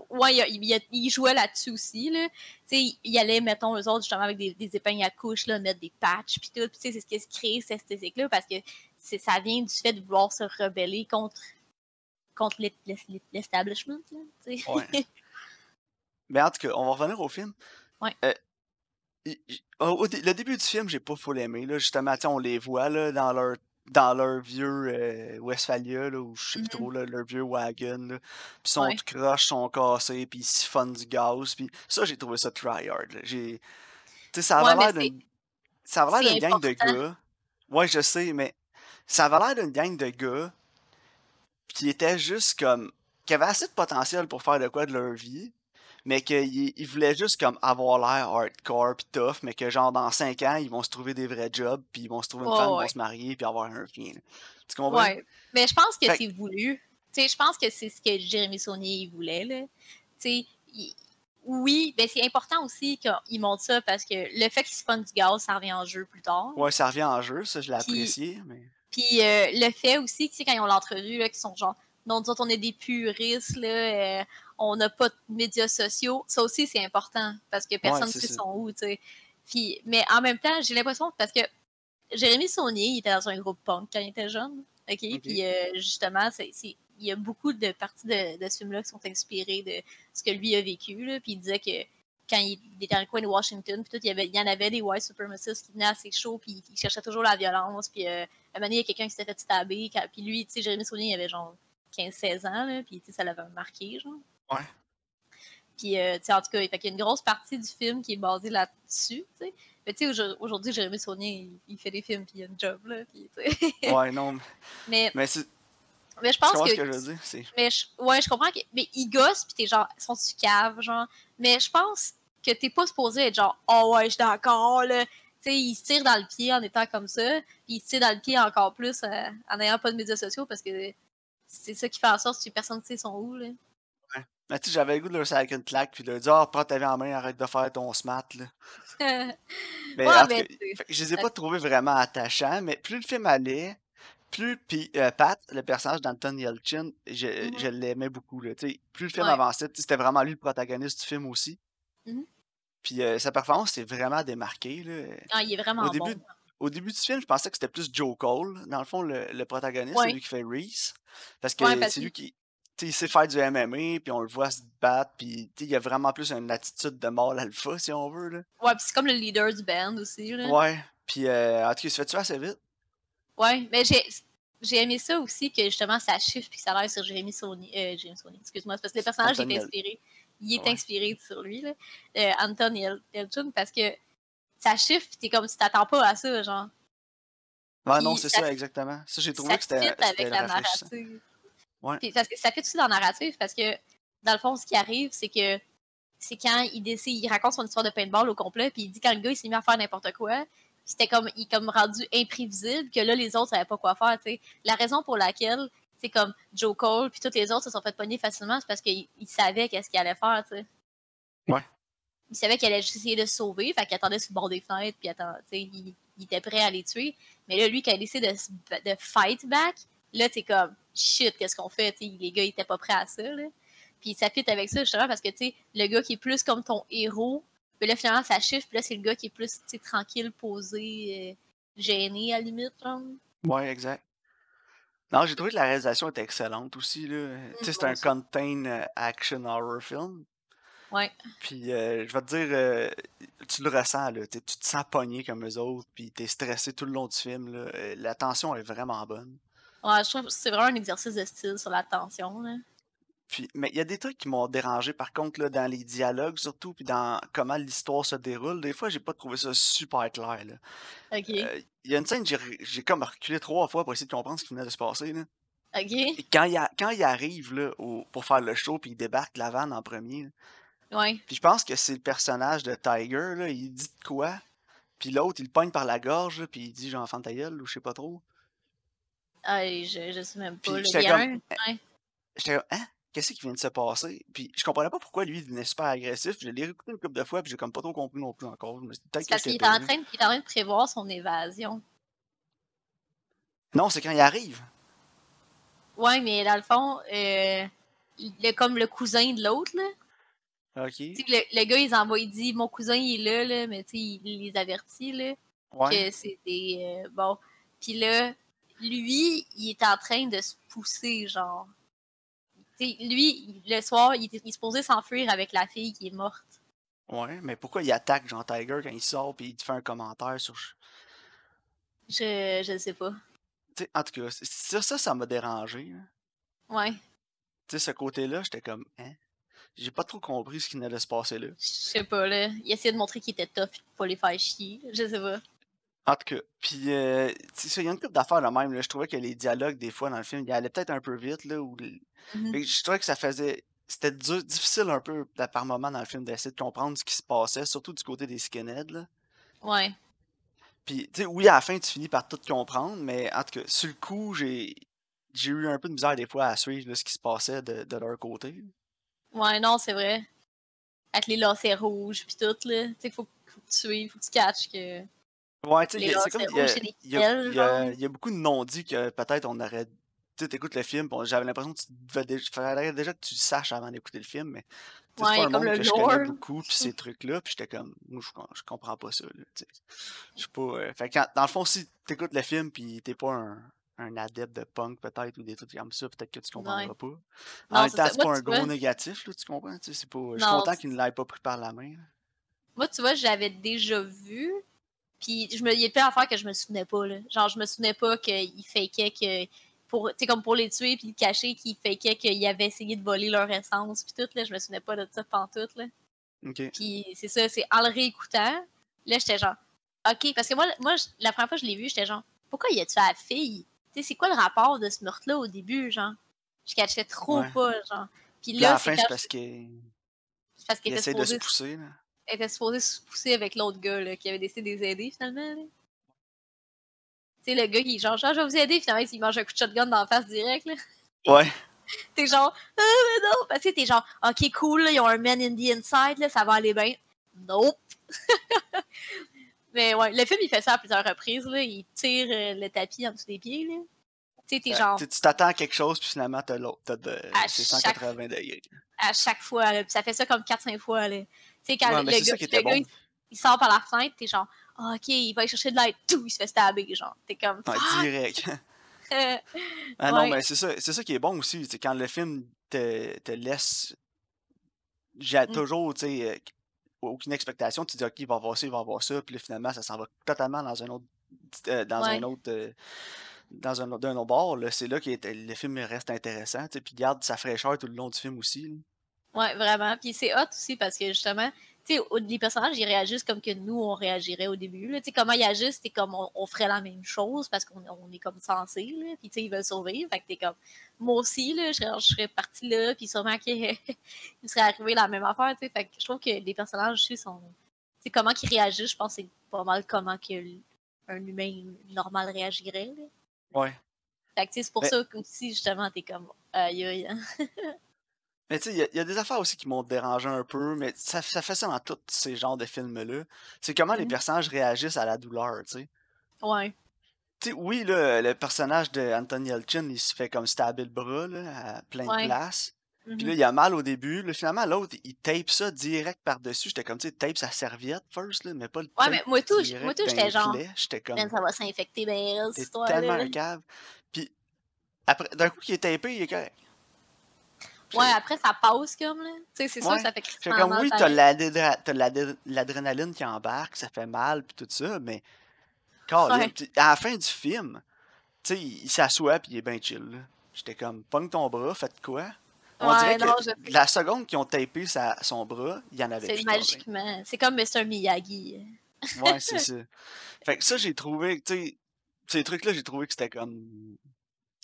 Speaker 1: Ouais, il, il- jouait là-dessus aussi, là. Tu sais, il allait, mettons, eux autres, justement, avec des, des épingles à couche, là, mettre des patchs, puis tout. C'est ce qui a créé cette esthétique-là, parce que ça vient du fait de vouloir se rebeller contre, contre l'e- l'e- l'establishment.
Speaker 2: Ouais. Mais en tout cas, on va revenir au film.
Speaker 1: Ouais.
Speaker 2: Euh, le début du film, j'ai pas full aimé. Là. Justement, on les voit là, dans leur dans leur vieux euh, Westphalia, là, ou je sais plus
Speaker 1: Mhm.
Speaker 2: trop, là, leur vieux wagon. Là. Puis sont
Speaker 1: Ouais.
Speaker 2: croches, sont cassés, puis ils siphonnent du gaz. Puis ça, j'ai trouvé ça tryhard. J'ai... Tu sais, ça avait l'air d'une... Ça avait l'air d'une gang de gars. Ouais, je sais, mais ça avait l'air d'une gang de gars qui étaient juste comme... qui avaient assez de potentiel pour faire de quoi de leur vie, mais qu'ils ils voulaient juste comme avoir l'air hardcore pis tough, mais que genre dans 5 ans, ils vont se trouver des vrais jobs, puis ils vont se trouver une femme, ils vont se marier, puis avoir un là. Tu comprends?
Speaker 1: Ouais. Mais je pense que
Speaker 2: Fait-
Speaker 1: c'est voulu. Tu sais, je pense que c'est ce que Jérémy Saunier il voulait, là. Tu sais, il- oui, ben c'est important aussi qu'il montre ça parce que le fait qu'il se fonde du gaz, ça revient en jeu plus tard.
Speaker 2: Ouais, ça revient en jeu, ça je l'ai
Speaker 1: Puis-
Speaker 2: apprécié, mais...
Speaker 1: Puis euh, le fait aussi, tu sais, quand ils ont l'entrevue, qu'ils sont genre, non, nous autres, on est des puristes, là, euh, on n'a pas de médias sociaux. Ça aussi, c'est important parce que personne ne sait son où, tu sais. Puis, mais en même temps, j'ai l'impression, parce que Jérémy Saunier, il était dans un groupe punk quand il était jeune, OK? Puis euh, justement, c'est, il y a beaucoup de parties de, de ce film-là qui sont inspirées de ce que lui a vécu, là. Puis il disait que quand il était dans le coin de Washington, puis tout, il y, avait, il y en avait des white supremacists qui venaient à ses shows, puis il cherchait toujours la violence, puis euh, à un moment donné, il y a quelqu'un qui s'était fait stabber, quand- puis lui, tu sais, Jérémy Saunier, il avait genre 15-16 ans, là, puis ça l'avait marqué, genre.
Speaker 2: Ouais.
Speaker 1: Puis, euh, tu sais, en tout cas, il y a une grosse partie du film qui est basée là-dessus, tu sais. Mais tu sais, aujourd- aujourd'hui, Jérémy Saunier, il, il fait des films, puis il a une job, là, puis tu.
Speaker 2: Ouais, non, mais-
Speaker 1: mais, je
Speaker 2: Tu
Speaker 1: pense
Speaker 2: comprends
Speaker 1: que...
Speaker 2: ce que je veux dire?
Speaker 1: Mais je, ouais, je comprends que. Mais ils gossent, pis t'es genre, ils sont tu cave, genre? Mais je pense que t'es pas supposé être genre, oh ouais, je suis d'accord, là. Tu sais, ils se tirent dans le pied en étant comme ça, puis ils se tirent dans le pied encore plus euh, en n'ayant pas de médias sociaux parce que c'est ça qui fait en sorte que personne ne sait son où, là.
Speaker 2: Mais tu sais, j'avais le goût de leur sac une claque, puis de leur dire « Ah, prends ta vie en main, arrête de faire ton smart, là. » Mais,
Speaker 1: Ouais,
Speaker 2: fait je les ai pas trouvés vraiment attachants, mais plus le film allait, plus puis euh, Pat, le personnage d'Anton Yelchin, je,
Speaker 1: Mhm.
Speaker 2: je l'aimais beaucoup. Là, plus le film
Speaker 1: Ouais.
Speaker 2: avançait, c'était vraiment lui le protagoniste du film aussi.
Speaker 1: Mhm.
Speaker 2: Puis euh, sa performance s'est vraiment démarquée. Là.
Speaker 1: Ah, il est vraiment
Speaker 2: Au
Speaker 1: bon.
Speaker 2: début, au début du film, je pensais que c'était plus Joe Cole, dans le fond, le, le protagoniste,
Speaker 1: Ouais.
Speaker 2: c'est lui qui fait Reese. Parce que
Speaker 1: Ouais,
Speaker 2: c'est lui qui. Tu il sait faire du MMA, puis on le voit se battre, puis tu il a vraiment plus une attitude de mâle alpha, si on veut. Là.
Speaker 1: Ouais, puis c'est comme le leader du band aussi, là.
Speaker 2: Ouais. Puis, euh, en tout cas, il se fait tuer assez vite?
Speaker 1: Ouais, mais j'ai j'ai aimé ça aussi que justement ça chiffre puis ça a l'air sur Jérémy Sony. Euh, Sony, excuse-moi, c'est parce que le personnage est inspiré. Il est
Speaker 2: Ouais.
Speaker 1: inspiré sur lui, là. Euh, Anton Yel- Yelchin, parce que ça chiffre pis t'es comme si t'attends pas à ça, genre.
Speaker 2: Ouais,
Speaker 1: Puis
Speaker 2: non, c'est
Speaker 1: ça
Speaker 2: exactement. Ça, j'ai trouvé
Speaker 1: ça
Speaker 2: que c'était
Speaker 1: avec la narrative.
Speaker 2: Ouais.
Speaker 1: Puis parce que ça fait aussi dans la narrative parce que dans le fond, ce qui arrive, c'est que c'est quand il décide, il raconte son histoire de paintball au complet, puis il dit quand le gars il s'est mis à faire n'importe quoi, c'était comme il comme rendu imprévisible que là les autres savaient pas quoi faire. tu sais. La raison pour laquelle c'est comme Joe Cole puis tous les autres se sont fait pogner facilement, c'est parce qu'ils ils savaient qu'est-ce qu'il allait faire. tu sais.
Speaker 2: Ouais.
Speaker 1: Il savait qu'il allait juste essayer de se sauver, fait qu'il attendait sur le bord des fenêtres, puis il, était prêt à les tuer. Mais là, lui, quand il a décidé de, de fight back, là, t'es comme shit, qu'est-ce qu'on fait? Les gars, ils étaient pas prêts à ça. Là. Puis ça fit avec ça, justement, parce que tu le gars qui est plus comme ton héros, puis là, finalement, ça chiffre, puis là, c'est le gars qui est plus tranquille, posé, euh, gêné, à la limite. Genre.
Speaker 2: Ouais, exact. Non, j'ai trouvé que la réalisation était excellente aussi. Là. C'est
Speaker 1: moi
Speaker 2: un contain euh, action horror film.
Speaker 1: Ouais.
Speaker 2: Puis, euh, je vais te dire, euh, tu le ressens, là. Tu te sens pogné comme eux autres, puis t'es stressé tout le long du film. Là. La tension est vraiment bonne.
Speaker 1: Ouais, je trouve que c'est vraiment un exercice de style sur la tension. Là.
Speaker 2: Puis, mais il y a des trucs qui m'ont dérangé, par contre, là, dans les dialogues surtout, puis dans comment l'histoire se déroule. Des fois, j'ai pas trouvé ça super clair. là.
Speaker 1: Ok.
Speaker 2: Euh, Il y a une scène, j'ai comme reculé trois fois pour essayer de comprendre ce qui venait de se passer. Là.
Speaker 1: Ok.
Speaker 2: Et quand il, a- quand il arrive là, au- pour faire le show, puis il débarque la vanne en premier, là,
Speaker 1: Ouais.
Speaker 2: Puis je pense que c'est le personnage de Tiger, là, il dit de quoi, puis l'autre, il le pogne par la gorge, là, puis il dit genre enfant ta gueule, ou je sais pas trop.
Speaker 1: Ah, je, je sais même pas.
Speaker 2: Puis j'étais
Speaker 1: Il
Speaker 2: comme, comme, hein? Qu'est-ce qui vient de se passer? Puis je comprenais pas pourquoi lui, il devenait super agressif. Je l'ai réécouté une couple de fois, puis j'ai comme pas trop compris non plus encore.
Speaker 1: Parce qu'il est, en train, de- il est en train de prévoir son évasion.
Speaker 2: Non, c'est quand il arrive.
Speaker 1: Ouais, mais dans le fond, euh, le, comme le cousin de l'autre, là.
Speaker 2: Ok.
Speaker 1: Tu sais, le, le gars, il envoie, il dit Mon cousin, il est là, là mais tu sais, il les avertit, là,
Speaker 2: Ouais.
Speaker 1: que c'est des. euh, bon. Puis là, lui, il est en train de se pousser, genre. Tu sais, lui, le soir, il, est supposé s'enfuir avec la fille qui est morte.
Speaker 2: Ouais, mais pourquoi il attaque Jean Tiger quand il sort, puis il te fait un commentaire sur.
Speaker 1: Je, je sais pas.
Speaker 2: Tu sais, en tout cas, ça, ça, ça m'a dérangé.
Speaker 1: Ouais.
Speaker 2: Tu sais, ce côté-là, j'étais comme, hein? J'ai pas trop compris ce qui de se passer là.
Speaker 1: Je sais pas, là. Il essayait de montrer qu'il était tough pour pas les faire chier. Je sais pas.
Speaker 2: En tout cas, puis euh, il y a une couple d'affaires là même. Là, je trouvais que les dialogues, des fois, dans le film, ils allaient peut-être un peu vite. Là,
Speaker 1: Mhm.
Speaker 2: mais Je trouvais que ça faisait. C'était difficile un peu là, par moment dans le film d'essayer de comprendre ce qui se passait, surtout du côté des skinheads. Là.
Speaker 1: Ouais.
Speaker 2: Puis, tu sais, oui, à la fin, tu finis par tout comprendre, mais en tout cas, sur le coup, j'ai eu un peu de misère des fois à suivre là, ce qui se passait de, de leur côté.
Speaker 1: Ouais, non, c'est vrai. Avec les lacets rouges pis tout, là. Tu sais, faut, faut que tu suives, faut que tu catches que.
Speaker 2: Ouais, tu sais,
Speaker 1: Les
Speaker 2: il y a- c'est comme. Il y y a- y y beaucoup de non-dits que peut-être on aurait. Tu sais, t'écoutes le film, j'avais l'impression que tu devais déjà, fallait déjà que tu le saches avant d'écouter le film, mais.
Speaker 1: Ouais,
Speaker 2: c'est pas un
Speaker 1: comme
Speaker 2: monde
Speaker 1: le
Speaker 2: que je connais beaucoup, puis ces trucs-là, puis j'étais comme, moi, je, com- je comprends pas ça, là. Je suis pas. euh, Fait quand- dans le fond, si t'écoutes le film, puis t'es pas un, un adepte de punk, peut-être, ou des trucs comme ça, peut-être que tu comprendras
Speaker 1: Ouais.
Speaker 2: pas. En même temps, c'est pas un gros négatif, là, tu comprends? Pas. Je suis content qu'il ne l'ait pas pris par la main. là.
Speaker 1: moi, tu vois, j'avais déjà vu. Puis, je me, il y a plein d'affaires que je me souvenais pas, là. Genre, je me souvenais pas qu'il fakait que. Pour, tu sais, comme pour les tuer puis le cacher, qu'il fakait qu'il avait essayé de voler leur essence puis tout, là. Je me souvenais pas de ça pantoute, là. Puis c'est ça, c'est en le réécoutant, là, j'étais genre, OK, parce que moi, moi la première fois que je l'ai vu, j'étais genre, pourquoi il a tué la fille? Tu sais, c'est quoi le rapport de ce meurtre-là au début, genre? Je catchais trop
Speaker 2: Ouais.
Speaker 1: pas, genre. Puis là,
Speaker 2: la
Speaker 1: c'est
Speaker 2: fin,
Speaker 1: quand
Speaker 2: c'est parce qu'il
Speaker 1: c'est parce qu'elle
Speaker 2: il
Speaker 1: était
Speaker 2: essaie de se pousser, là.
Speaker 1: Elle était supposée se pousser avec l'autre gars, là, qui avait décidé de les aider, finalement. Tu sais, le gars qui est genre, genre, je vais vous aider, finalement, il mange un coup de shotgun dans la face direct, là.
Speaker 2: Ouais.
Speaker 1: T'es genre, ah, mais non! Parce que t'es genre, ok, cool, là, ils ont un man in the inside, là, ça va aller bien. Nope! mais ouais, le film, il fait ça à plusieurs reprises, là. Il tire euh, le tapis en dessous des pieds, là. Tu sais, t'es genre,
Speaker 2: tu t'attends à quelque chose, puis finalement, t'as l'autre. T'as de...
Speaker 1: À
Speaker 2: C'est
Speaker 1: chaque-
Speaker 2: 180 degrés.
Speaker 1: à chaque fois, là. Puis ça fait ça comme 4-5 fois, là. Tu sais, quand le,
Speaker 2: ça
Speaker 1: gars, le gars,
Speaker 2: bon.
Speaker 1: il, sort par la fenêtre, t'es genre, Ah, ok, il va aller chercher de l'aide, tout, il se fait stabber, genre. T'es comme.
Speaker 2: Ouais,
Speaker 1: Fuck!
Speaker 2: direct. Ah non,
Speaker 1: Ouais.
Speaker 2: mais c'est ça, c'est ça qui est bon aussi. C'est quand le film te, te laisse. J'ai
Speaker 1: Mm.
Speaker 2: toujours, tu sais, euh, aucune expectation. Tu dis, OK, il va avoir ça, il va avoir ça. Puis là, finalement, ça s'en va totalement dans un autre. euh, dans un autre. euh, dans un, autre- d'un autre bord. C'est là que le film reste intéressant. Puis il garde sa fraîcheur tout le long du film aussi. là.
Speaker 1: Ouais, vraiment. Puis c'est hot aussi parce que justement, tu sais, les personnages, ils réagissent comme que nous, on réagirait au début. Tu sais, comment ils agissent, c'est comme on, on ferait la même chose parce qu'on on est comme censé, là. Puis tu sais, ils veulent survivre. Fait que t'es comme, moi aussi, là, je serais, je serais partie là, puis sûrement qu'il serait arrivé la même affaire, tu sais. Fait que je trouve que les personnages aussi sont. Tu sais, comment qu'ils réagissent, je pense que c'est pas mal comment que un humain normal réagirait, là.
Speaker 2: Ouais.
Speaker 1: Fait que tu sais, c'est pour
Speaker 2: Mais-
Speaker 1: ça que aussi, justement, t'es comme, aïe aïe.
Speaker 2: Mais tu sais, il y a- il y, a des affaires aussi qui m'ont dérangé un peu, mais ça, ça fait ça dans tous ces genres de films-là. C'est comment les
Speaker 1: Mhm.
Speaker 2: personnages réagissent à la douleur, tu sais.
Speaker 1: Ouais.
Speaker 2: Tu sais, oui, là, le personnage de Anthony Elchin, il se fait comme stabber le bras là, à plein de places. Puis
Speaker 1: Mhm.
Speaker 2: là, il a mal au début. Là, finalement, l'autre, il tape ça direct par-dessus. J'étais comme, tu sais, tape sa serviette first, là, mais pas le
Speaker 1: Ouais, mais moi tout, moi tout, j'étais genre.
Speaker 2: J'étais comme,
Speaker 1: ça va s'infecter bien, cette
Speaker 2: t'es
Speaker 1: histoire
Speaker 2: tellement un cave. Puis après, d'un coup, qu'il est tapé, il est correct.
Speaker 1: Ouais, après ça passe comme là. Tu sais, c'est sûr
Speaker 2: Ouais.
Speaker 1: que ça fait crissement
Speaker 2: comme, oui, t'as l'adrénaline qui embarque, ça fait mal, puis tout ça, mais.
Speaker 1: Ouais.
Speaker 2: puis à la fin du film, tu sais, il, s'assoit, puis il est bien chill. J'étais comme, pogne ton bras, faites quoi? On
Speaker 1: Ouais,
Speaker 2: dirait
Speaker 1: non,
Speaker 2: que
Speaker 1: je
Speaker 2: la seconde qu'ils ont tapé sa- son bras, il y en avait
Speaker 1: C'est magiquement. C'est comme Mr. Miyagi.
Speaker 2: Ouais, c'est ça. Fait que ça, j'ai trouvé, tu sais, ces trucs-là, j'ai trouvé que c'était comme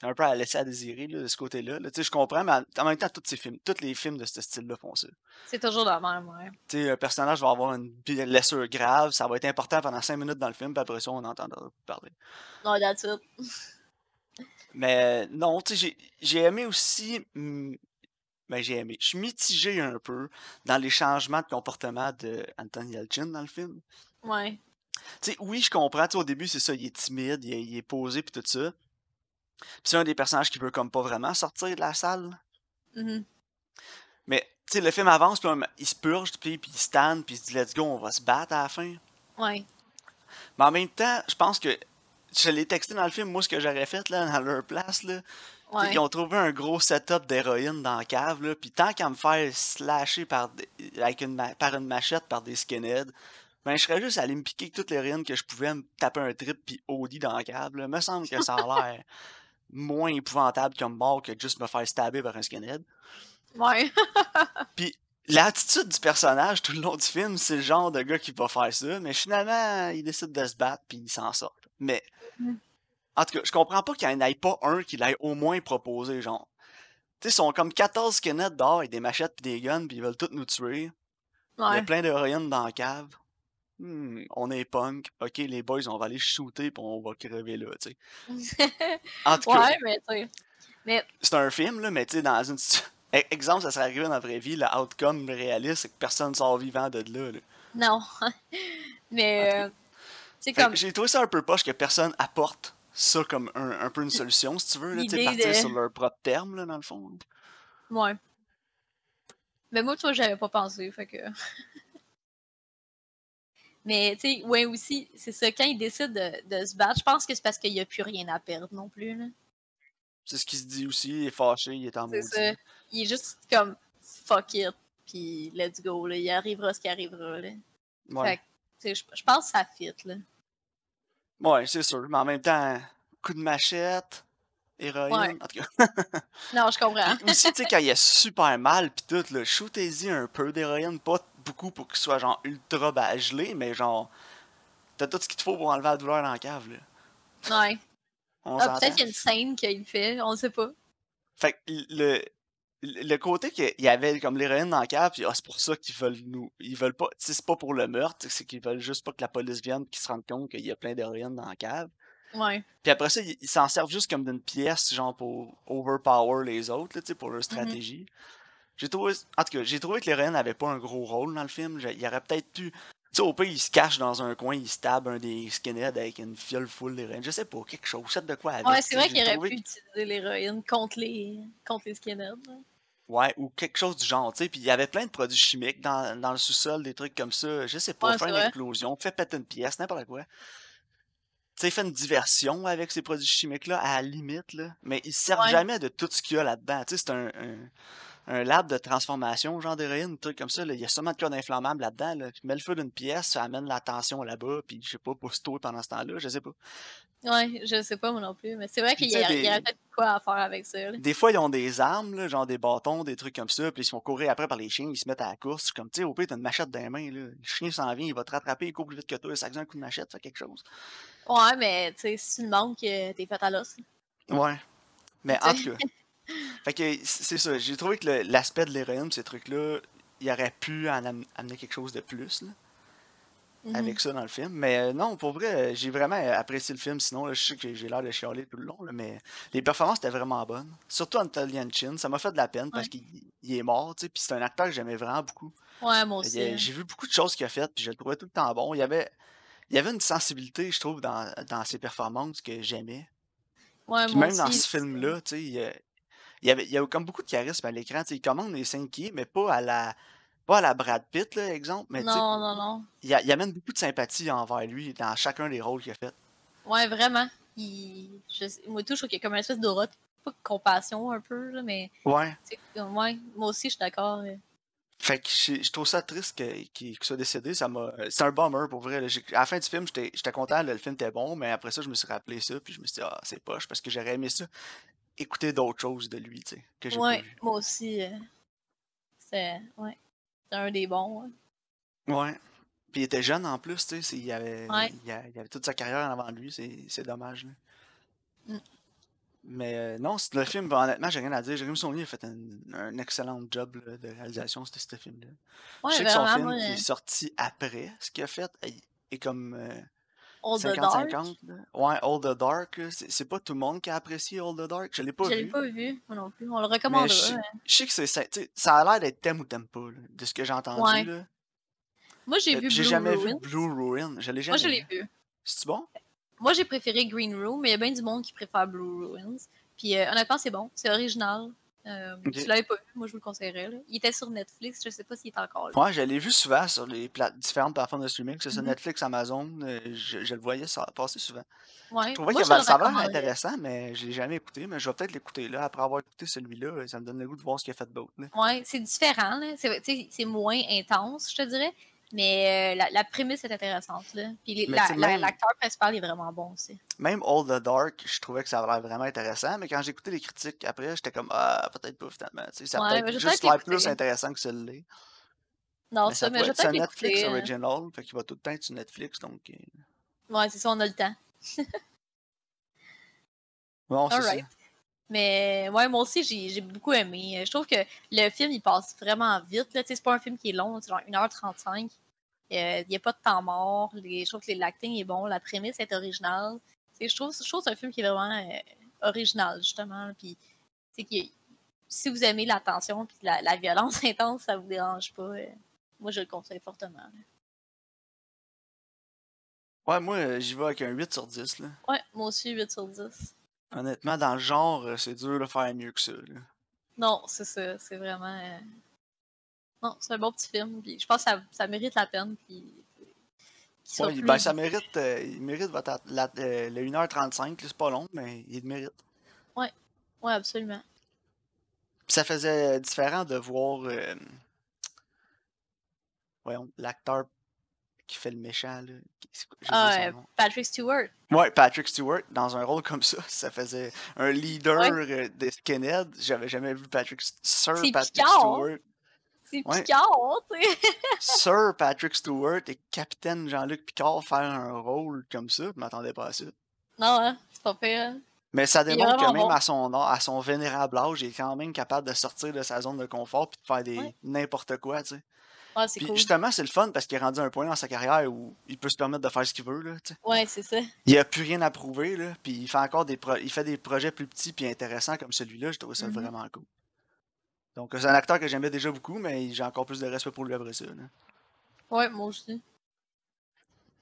Speaker 2: un peu à laisser à désirer, là, de ce côté-là. là. Je comprends, mais en, même temps, tous ces films, tous les films de ce style-là font ça.
Speaker 1: C'est toujours de même, ouais.
Speaker 2: Tu sais, un personnage va avoir une blessure grave, ça va être important pendant 5 minutes dans le film, puis après ça, on entendra parler.
Speaker 1: Non, that's it.
Speaker 2: Mais non, tu sais, j'ai- j'ai aimé aussi. hmm, Ben, j'ai aimé. Je suis mitigé un peu dans les changements de comportement de Anthony Yelchin dans le film.
Speaker 1: Ouais.
Speaker 2: Tu sais, oui, je comprends. tu sais, au début, c'est ça, il est timide, il est, il est posé, puis tout ça. C'est un des personnages qui veut comme pas vraiment sortir de la salle.
Speaker 1: Mhm.
Speaker 2: Mais, tu sais, le film avance, puis il se purge, puis puis il stand, puis il se dit, let's go, on va se battre à la fin.
Speaker 1: Ouais.
Speaker 2: Mais en même temps, je pense que je l'ai texté dans le film, moi, ce que j'aurais fait là, dans leur place. Là.
Speaker 1: Ouais.
Speaker 2: Ils ont trouvé un gros setup d'héroïne dans la cave. Là, puis tant qu'à me faire slasher par, des- avec une par une machette par des skinheads, ben, je serais juste allé me piquer toute l'héroïne que je pouvais, me taper un trip puis OD dans la cave. Là. Me semble que ça a l'air moins épouvantable comme mort que de juste me faire stabber par un skinhead.
Speaker 1: Ouais.
Speaker 2: Puis l'attitude du personnage tout le long du film, c'est le genre de gars qui va faire ça, mais finalement, il décide de se battre puis il s'en sort. Mais
Speaker 1: Mm.
Speaker 2: en tout cas, je comprends pas qu'il n'y en ait pas un qui l'ait au moins proposé, genre. Tu sais, ils sont comme 14 skinheads dehors avec des machettes puis des guns puis ils veulent tous nous tuer. Il y a
Speaker 1: Ouais.
Speaker 2: plein d'héroïnes dans la cave. Hmm, on est punk. Ok, les boys, on va aller shooter puis on va crever là, tu sais. En tout cas,
Speaker 1: ouais, mais tu sais. Mais
Speaker 2: c'est un film, là, mais tu sais, dans une situ- E- Exemple, ça serait arrivé dans la vraie vie, le outcome réaliste, c'est que personne sort vivant de là. là.
Speaker 1: non. mais euh, comme
Speaker 2: J'ai trouvé ça un peu poche que personne apporte ça comme un, un peu une solution, si tu veux, là, tu sais,
Speaker 1: L'idée
Speaker 2: partir
Speaker 1: de-
Speaker 2: sur leur propre terme, là, dans le fond.
Speaker 1: ouais. Mais moi, tu vois, j'avais pas pensé, fait que. Mais, tu sais, ouais, aussi, c'est ça, quand il décide de, de se battre, je pense que c'est parce qu'il n'y a plus rien à perdre non plus, là.
Speaker 2: C'est ce qu'il se dit aussi, il est fâché, il est en
Speaker 1: C'est
Speaker 2: maudit.
Speaker 1: ça. Il est juste comme fuck it, puis let's go, là. Il arrivera ce qui arrivera, là.
Speaker 2: Ouais,
Speaker 1: Fait que, tu sais, je pense que ça fit, là.
Speaker 2: ouais c'est sûr, mais en même temps, coup de machette, héroïne,
Speaker 1: Ouais.
Speaker 2: en tout cas.
Speaker 1: Non, je comprends.
Speaker 2: Puis aussi, tu sais, quand il est super mal, pis tout, là, shootez-y un peu d'héroïne, pas beaucoup pour qu'il soit genre ultra ba- gelé, mais genre, t'as tout ce qu'il te faut pour enlever la douleur dans la cave, là.
Speaker 1: Ouais. Ah, peut-être qu'il y a une scène qu'il fait, on sait pas.
Speaker 2: Fait que le, le côté qu'il y avait comme l'héroïne dans la cave, puis ah, c'est pour ça qu'ils veulent nous. Ils veulent pas. C'est pas pour le meurtre, c'est qu'ils veulent juste pas que la police vienne qu'ils se rendent compte qu'il y a plein d'héroïne dans la cave.
Speaker 1: Ouais.
Speaker 2: Puis après ça, ils s'en servent juste comme d'une pièce, genre pour overpower les autres, là, tu sais, pour leur stratégie. J'ai trouvé. En tout cas, j'ai trouvé que l'héroïne avait pas un gros rôle dans le film. Il y aurait peut-être pu. Tu sais, au pire, il se cache dans un coin, il stab un des skinheads avec une fiole full d'héroïne. Je sais pas, quelque chose. Faites de quoi avec.
Speaker 1: Ouais, c'est vrai qu'il aurait
Speaker 2: trouvé
Speaker 1: pu utiliser l'héroïne contre les, contre les skinheads. là.
Speaker 2: Ouais, ou quelque chose du genre, tu sais. Puis il y avait plein de produits chimiques dans, dans le sous-sol, des trucs comme ça. Je sais pas,
Speaker 1: Ouais,
Speaker 2: faire une explosion, fait péter une pièce, n'importe quoi. Tu sais, fait une diversion avec ces produits chimiques-là, à la limite, là. Mais ils se servent
Speaker 1: Ouais.
Speaker 2: jamais de tout ce qu'il y a là-dedans. Tu sais, c'est un, un, un lab de transformation, genre d'héroïne, un truc comme ça. Là. Il y a sûrement de cas d'inflammable là-dedans. Là. Tu mets le feu d'une pièce, ça amène la tension là-bas, puis je sais pas, pousse-toi pendant ce temps-là, je sais pas.
Speaker 1: Ouais, je sais pas moi non plus, mais c'est vrai qu'il y, a- il y
Speaker 2: des,
Speaker 1: peut-être quoi à faire avec ça. là.
Speaker 2: des fois, ils ont des armes, là, genre des bâtons, des trucs comme ça, puis ils se font courir après par les chiens, ils se mettent à la course. Comme, tu sais, au pire, t'as une machette dans les mains, là. Le chien s'en vient, il va te rattraper, il court plus vite que toi, ça un coup de machette, fait quelque chose.
Speaker 1: Ouais, mais tu sais, si tu demandes que t'es fait à l'os.
Speaker 2: Ouais. Mais en tout cas, fait que c'est ça, j'ai trouvé que l'aspect de l'héroïne, ces trucs-là, il aurait pu en am- amener quelque chose de plus, là.
Speaker 1: Mhm.
Speaker 2: avec ça dans le film. Mais euh, non, pour vrai, euh, j'ai vraiment apprécié le film. Sinon, là, je sais que j'ai l'air de chialer tout le long, là, mais les performances étaient vraiment bonnes. Surtout Anthony Chin, ça m'a fait de la peine parce
Speaker 1: Ouais.
Speaker 2: qu'il il est mort, tu sais. Puis c'est un acteur que j'aimais vraiment beaucoup.
Speaker 1: Ouais, moi aussi. hein.
Speaker 2: J'ai vu beaucoup de choses qu'il a faites, puis je le trouvais tout le temps bon. Il y avait, il y avait une sensibilité, je trouve, dans, dans ses performances que j'aimais.
Speaker 1: Ouais,
Speaker 2: Puis même dans ce film-là, tu sais, il y avait, il y avait comme beaucoup de charisme à l'écran. Il commande les 5 qui mais pas à la, pas à la Brad Pitt, là, exemple. Mais
Speaker 1: Non, non, non.
Speaker 2: il, y a- il amène beaucoup de sympathie envers lui dans chacun des rôles qu'il a fait.
Speaker 1: Ouais, vraiment. Il... Je... Moi, tout, je trouve qu'il y a comme une espèce d'aura, pas de compassion un peu, là, mais
Speaker 2: Ouais.
Speaker 1: ouais, moi aussi, je suis d'accord. euh.
Speaker 2: Fait que je, je trouve ça triste qu'il soit décédé. Ça m'a. C'est un bummer pour vrai. là. À la fin du film, j'étais j'étais content, là, le film était bon, mais après ça, je me suis rappelé ça, puis je me suis dit, ah, c'est poche, parce que j'aurais aimé ça. Écouter d'autres choses de lui, tu sais, que j'ai
Speaker 1: Ouais, moi aussi. euh, C'est ouais. c'est un des bons. hein.
Speaker 2: Ouais. Puis il était jeune en plus, tu sais. Il avait,
Speaker 1: Ouais.
Speaker 2: il avait toute sa carrière en avant de lui, c'est dommage. Là.
Speaker 1: Mm.
Speaker 2: Mais euh, non, le film, ben, honnêtement, j'ai rien à dire. Jérémy Saulnier a fait un, un excellent job là, de réalisation de ce film-là.
Speaker 1: Ouais,
Speaker 2: je sais que son
Speaker 1: vraiment,
Speaker 2: film qui
Speaker 1: euh,
Speaker 2: est sorti après ce qu'il a fait est, est comme euh,
Speaker 1: All the Dark.
Speaker 2: 50-50. là. Ouais, All the Dark, c'est pas tout le monde qui a apprécié All the Dark. Je l'ai pas
Speaker 1: Je l'ai
Speaker 2: vu.
Speaker 1: pas vu, moi non plus. On le
Speaker 2: Mais
Speaker 1: recommandera.
Speaker 2: je sais, je sais que c'est ça, ça a l'air d'être t'aimes ou t'aimes pas, là, de ce que j'ai entendu.
Speaker 1: Ouais.
Speaker 2: là.
Speaker 1: Moi, j'ai
Speaker 2: Euh,
Speaker 1: vu Blue
Speaker 2: jamais
Speaker 1: Ruin.
Speaker 2: vu Blue Ruin. Je l'ai
Speaker 1: Moi,
Speaker 2: jamais
Speaker 1: je l'ai
Speaker 2: vu.
Speaker 1: vu.
Speaker 2: C'est bon?
Speaker 1: Moi, j'ai préféré Green Room, mais il y a bien du monde qui préfère Blue Ruins. Puis euh, honnêtement, c'est bon. C'est original. Euh. Tu l'avais pas vu, moi je vous le conseillerais. là. Il était sur Netflix, je sais pas s'il est encore là.
Speaker 2: Ouais, je l'ai vu souvent sur les différentes plateformes de streaming, que ce soit
Speaker 1: Mhm.
Speaker 2: Netflix, Amazon, euh, je, je le voyais ça passer souvent.
Speaker 1: Ouais.
Speaker 2: Je trouvais ça avait
Speaker 1: recommanderais.
Speaker 2: intéressant, mais je l'ai jamais écouté, mais je vais peut-être l'écouter là. Après avoir écouté celui-là, ça me donne le goût de voir ce qu'il a fait d'autre.
Speaker 1: Ouais, c'est différent. c'est moins intense, je te dirais. Mais euh, la, la prémisse est intéressante. Là. Puis la- la- l'acteur principal est vraiment bon aussi.
Speaker 2: Même All the Dark, je trouvais que ça avait l'air vraiment intéressant, mais quand écouté les critiques après, j'étais comme ah peut-être pas finalement. Tu sais, ça
Speaker 1: Ouais, je vais
Speaker 2: juste l'air plus intéressant que celui-là.
Speaker 1: Non,
Speaker 2: Mais
Speaker 1: ça,
Speaker 2: ça
Speaker 1: mais je
Speaker 2: être sur
Speaker 1: peut-être
Speaker 2: Netflix
Speaker 1: euh.
Speaker 2: Original, fait qu'il va tout le temps être sur Netflix, donc. euh,
Speaker 1: Ouais, c'est ça, on a le temps.
Speaker 2: Bon, c'est ça.
Speaker 1: Mais ouais, moi aussi, j'ai beaucoup aimé. Je trouve que le film, il passe vraiment vite. C'est pas un film qui est long, c'est genre 1h35. Euh, Il n'y a pas de temps mort. Les, je trouve que l'acting est bon. La prémisse est originale. Je trouve, je trouve que c'est un film qui est vraiment euh, original, justement. Puis, qui- si vous aimez la tension et la, la violence intense, ça vous dérange pas. euh, moi, je le conseille fortement. là.
Speaker 2: Ouais, moi, j'y vais avec un 8 sur 10. Là.
Speaker 1: Ouais, moi aussi, 8 sur 10.
Speaker 2: Honnêtement, dans le genre, euh, c'est dur de faire mieux que ça. là.
Speaker 1: Non, c'est ça. C'est vraiment. euh, Non, c'est un bon petit film. Puis je pense que ça, ça mérite la peine. Puis...
Speaker 2: Ouais,
Speaker 1: plus-
Speaker 2: ben, ça mérite, euh, il mérite votre la- euh, le 1h35, là, c'est pas long, mais il le mérite.
Speaker 1: Ouais, absolument.
Speaker 2: Puis ça faisait différent de voir euh, voyons, l'acteur qui fait le méchant. Là.
Speaker 1: Ah, euh. Patrick Stewart.
Speaker 2: Ouais, Patrick Stewart, dans un rôle comme ça, ça faisait un leader
Speaker 1: Ouais.
Speaker 2: euh, des skinheads. J'avais jamais vu Patrick Sir Patrick
Speaker 1: Picard.
Speaker 2: Stewart.
Speaker 1: C'est
Speaker 2: Ouais.
Speaker 1: Picard, tu sais.
Speaker 2: Sir Patrick Stewart et Capitaine Jean-Luc Picard faire un rôle comme ça, je m'attendais pas à ça.
Speaker 1: Non, hein, c'est pas pire.
Speaker 2: Mais ça démontre que même
Speaker 1: bon.
Speaker 2: à son âge, à son vénérable âge, il est quand même capable de sortir de sa zone de confort puis de faire des
Speaker 1: Ouais.
Speaker 2: n'importe quoi, tu sais.
Speaker 1: C'est cool.
Speaker 2: justement, c'est le fun parce qu'il est rendu à un point dans sa carrière où il peut se permettre de faire ce qu'il veut, là.
Speaker 1: Ouais, c'est ça.
Speaker 2: Il a plus rien à prouver, là, puis il fait encore des pro- il fait des projets plus petits puis intéressants comme celui-là, je trouve ça
Speaker 1: Mhm.
Speaker 2: vraiment cool. Donc c'est un acteur que j'aimais déjà beaucoup, mais j'ai encore plus de respect pour lui après ça. là.
Speaker 1: Ouais, moi aussi.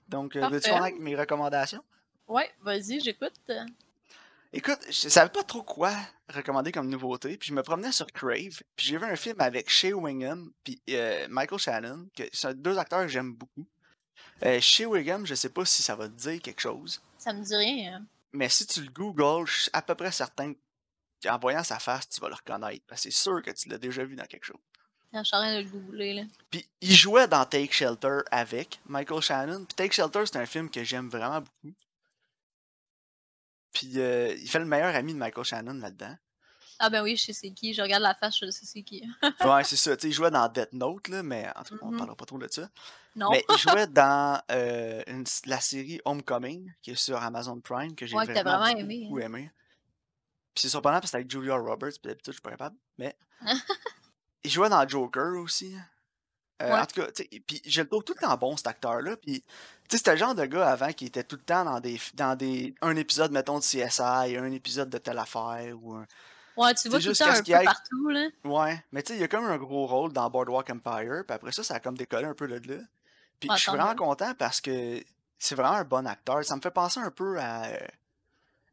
Speaker 2: Donc, euh,
Speaker 1: Parfait.
Speaker 2: veux-tu qu'on avec mes recommandations?
Speaker 1: Ouais, vas-y, j'écoute.
Speaker 2: Écoute, je savais pas trop quoi recommander comme nouveauté, puis je me promenais sur Crave, puis j'ai vu un film avec Shea Wingham puis euh, Michael Shannon, que sont deux acteurs que j'aime beaucoup. Euh, Shea Wingham, je sais pas si ça va te dire quelque chose,
Speaker 1: Ça me dit rien. hein.
Speaker 2: mais si tu le googles, je suis à peu près certain qu'en voyant sa face, tu vas le reconnaître, parce que c'est sûr que tu l'as déjà vu dans quelque chose.
Speaker 1: Je suis en train de le googler, là.
Speaker 2: Puis il jouait dans Take Shelter avec Michael Shannon. Puis Take Shelter, c'est un film que j'aime vraiment beaucoup. Puis euh, il fait le meilleur ami de Michael Shannon là-dedans.
Speaker 1: Ah ben oui, je sais c'est qui. Je regarde la face, je sais c'est qui.
Speaker 2: Ouais, c'est ça. Tu sais, il jouait dans Death Note, là, mais en tout cas, on
Speaker 1: Mhm.
Speaker 2: parlera pas trop de ça.
Speaker 1: Non.
Speaker 2: Mais il jouait dans euh, une- la série Homecoming, qui est sur Amazon Prime, que j'ai
Speaker 1: Ouais, que t'as
Speaker 2: vraiment,
Speaker 1: vraiment
Speaker 2: beaucoup,
Speaker 1: aimé, hein.
Speaker 2: beaucoup aimé. Puis c'est surprenant parce que c'est avec Julia Roberts, puis d'habitude, je suis pas capable. Mais il jouait dans Joker aussi. Euh,
Speaker 1: Ouais.
Speaker 2: En tout cas, tu sais, puis je le trouve tout le temps bon, cet acteur-là. Puis, tu sais, c'était le genre de gars avant qui était tout le temps dans des, dans des, un épisode, mettons, de CSI, un épisode de telle affaire, ou un...
Speaker 1: Ouais, tu vois tout le temps un peu
Speaker 2: aille-
Speaker 1: partout, là.
Speaker 2: Ouais, mais tu sais, il y a comme un gros rôle dans Boardwalk Empire, puis après ça, ça a comme décollé un peu de là. Puis je suis vraiment content parce que c'est vraiment un bon acteur. Ça me fait penser un peu à, euh,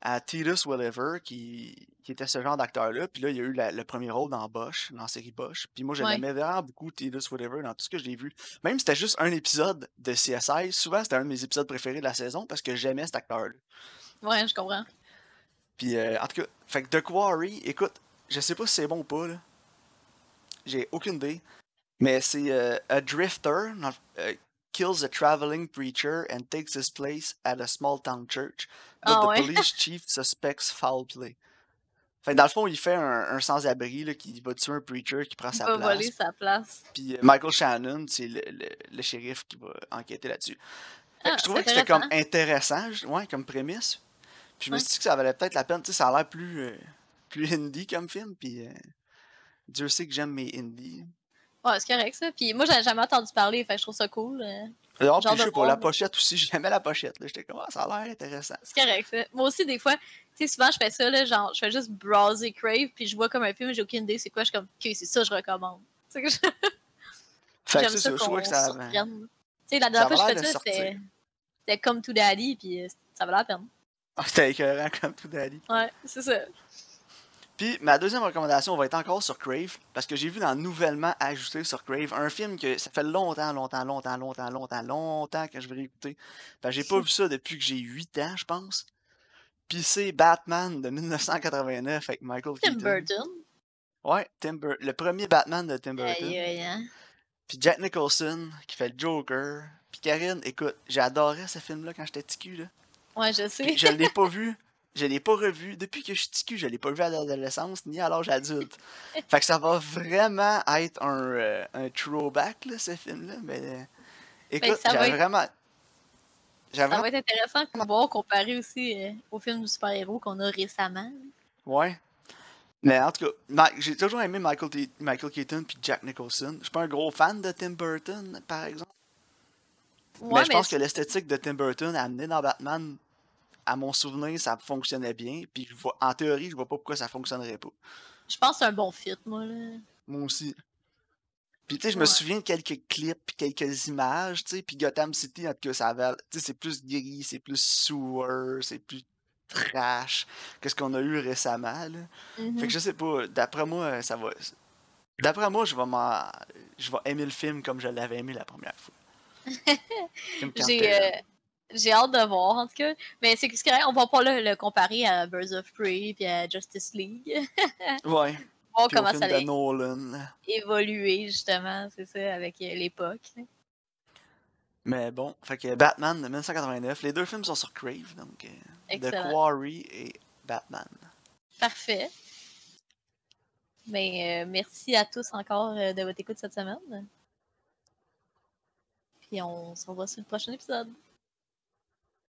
Speaker 2: à Titus Welliver, qui, qui était ce genre d'acteur-là. Puis là, il y a eu la- le premier rôle dans Bosch, dans la série Bosch. Puis moi,
Speaker 1: Ouais.
Speaker 2: l'aimais vraiment beaucoup, Titus Welliver, dans tout ce que j'ai vu. Même si c'était juste un épisode de CSI, souvent c'était un de mes épisodes préférés de la saison parce que j'aimais cet acteur-là.
Speaker 1: Ouais, je comprends.
Speaker 2: Puis, euh, en tout cas, fait que The Quarry, écoute, je sais pas si c'est bon ou pas, là. J'ai aucune idée. Mais c'est euh, A Drifter euh, kills a traveling preacher and takes his place at a small town church. But
Speaker 1: Ah
Speaker 2: the
Speaker 1: ouais.
Speaker 2: police chief suspects foul play. Fait dans le fond, il fait un, un sans-abri qui va tuer un preacher qui prend
Speaker 1: Il
Speaker 2: sa
Speaker 1: va
Speaker 2: place?
Speaker 1: voler sa place.
Speaker 2: Puis euh, Michael Shannon, c'est le, le- le shérif qui va enquêter là-dessus.
Speaker 1: Ah,
Speaker 2: je trouvais que c'était comme
Speaker 1: intéressant.
Speaker 2: je- ouais, comme prémisse. Puis je me suis dit que ça valait peut-être la peine. Tu sais, ça a l'air plus, euh, plus indie comme film. Puis euh, Dieu sait que j'aime mes indies.
Speaker 1: Ouais, c'est correct, ça. Puis moi, j'avais jamais entendu parler, fait que je trouve ça cool. euh.
Speaker 2: Puis je sais pas, la pochette aussi, j'aimais la pochette. là. J'étais comme, ah, ça a l'air intéressant.
Speaker 1: C'est correct, ça. Moi aussi, des fois, tu sais, souvent, je fais ça, là, genre, je fais juste browser Crave, puis je vois comme un film, j'ai aucune idée c'est quoi, je suis comme, ok, c'est ça, je recommande. Sais, que je-
Speaker 2: Fait que c'est
Speaker 1: ça
Speaker 2: je trouvais que ça.
Speaker 1: Tu sais, la dernière fois que je fais ça, c'était comme To Daddy, puis euh, ça valait la peine.
Speaker 2: Ah, C'était écœurant comme tout Daddy.
Speaker 1: Ouais, c'est ça.
Speaker 2: Puis ma deuxième recommandation va être encore sur Crave, parce que j'ai vu dans nouvellement ajouté sur Crave un film que ça fait longtemps, longtemps, longtemps, longtemps, longtemps, longtemps que je vais réécouter. Que j'ai pas vu ça depuis que j'ai 8 ans, je pense. Puis c'est Batman de 1989 avec Michael
Speaker 1: Tim
Speaker 2: Keaton.
Speaker 1: Burton.
Speaker 2: Ouais, Tim Bur- le premier Batman de Tim Burton.
Speaker 1: Aïe, aïe, hein.
Speaker 2: Puis Jack Nicholson qui fait le Joker. Puis Karine, écoute, j'adorais ce film-là quand j'étais petit cul, là.
Speaker 1: Ouais, je sais.
Speaker 2: Je l'ai pas vu. Je l'ai pas revu. Depuis que je suis petit cul, je l'ai pas vu à l'adolescence ni à l'âge adulte. Fait que ça va vraiment être un, euh, un throwback, là, ce film-là. Mais euh, écoute,
Speaker 1: ça va
Speaker 2: j'avais
Speaker 1: être-
Speaker 2: vraiment.
Speaker 1: Ça va être intéressant de pouvoir comparer aussi euh, au film du super-héros qu'on a récemment.
Speaker 2: Ouais. Mais en tout cas, j'ai toujours aimé Michael, T- Michael Keaton puis Jack Nicholson. Je suis pas un gros fan de Tim Burton, par exemple.
Speaker 1: Ouais,
Speaker 2: mais je pense que l'esthétique de Tim Burton amenée dans Batman, à mon souvenir, ça fonctionnait bien. Puis je vois, en théorie, je vois pas pourquoi ça fonctionnerait pas.
Speaker 1: je pense que c'est un bon fit, moi. Là.
Speaker 2: Moi aussi. Puis tu sais, je me
Speaker 1: Ouais.
Speaker 2: souviens de quelques clips, puis quelques images, tu sais, puis Gotham City, en tout cas, ça avait, tu sais, c'est plus gris, c'est plus sewer, c'est plus trash que ce qu'on a eu récemment, là. Fait que je sais pas, d'après moi, ça va... D'après moi, je vais m'en... Je vais aimer le film comme je l'avais aimé la première fois.
Speaker 1: J'ai euh. J'ai hâte de voir, en tout cas. Mais c'est correct, on va pas le, le comparer à Birds of Prey puis à Justice League.
Speaker 2: Ouais,
Speaker 1: voir
Speaker 2: puis
Speaker 1: comment ça allait évoluer, justement, c'est ça, avec euh, l'époque.
Speaker 2: Mais bon, fait que Batman de 1989, les deux films sont sur Crave, donc euh, The
Speaker 1: Excellent.
Speaker 2: Quarry et Batman.
Speaker 1: Parfait. Mais euh, merci à tous encore de votre écoute cette semaine. Puis on se revoit sur le prochain épisode.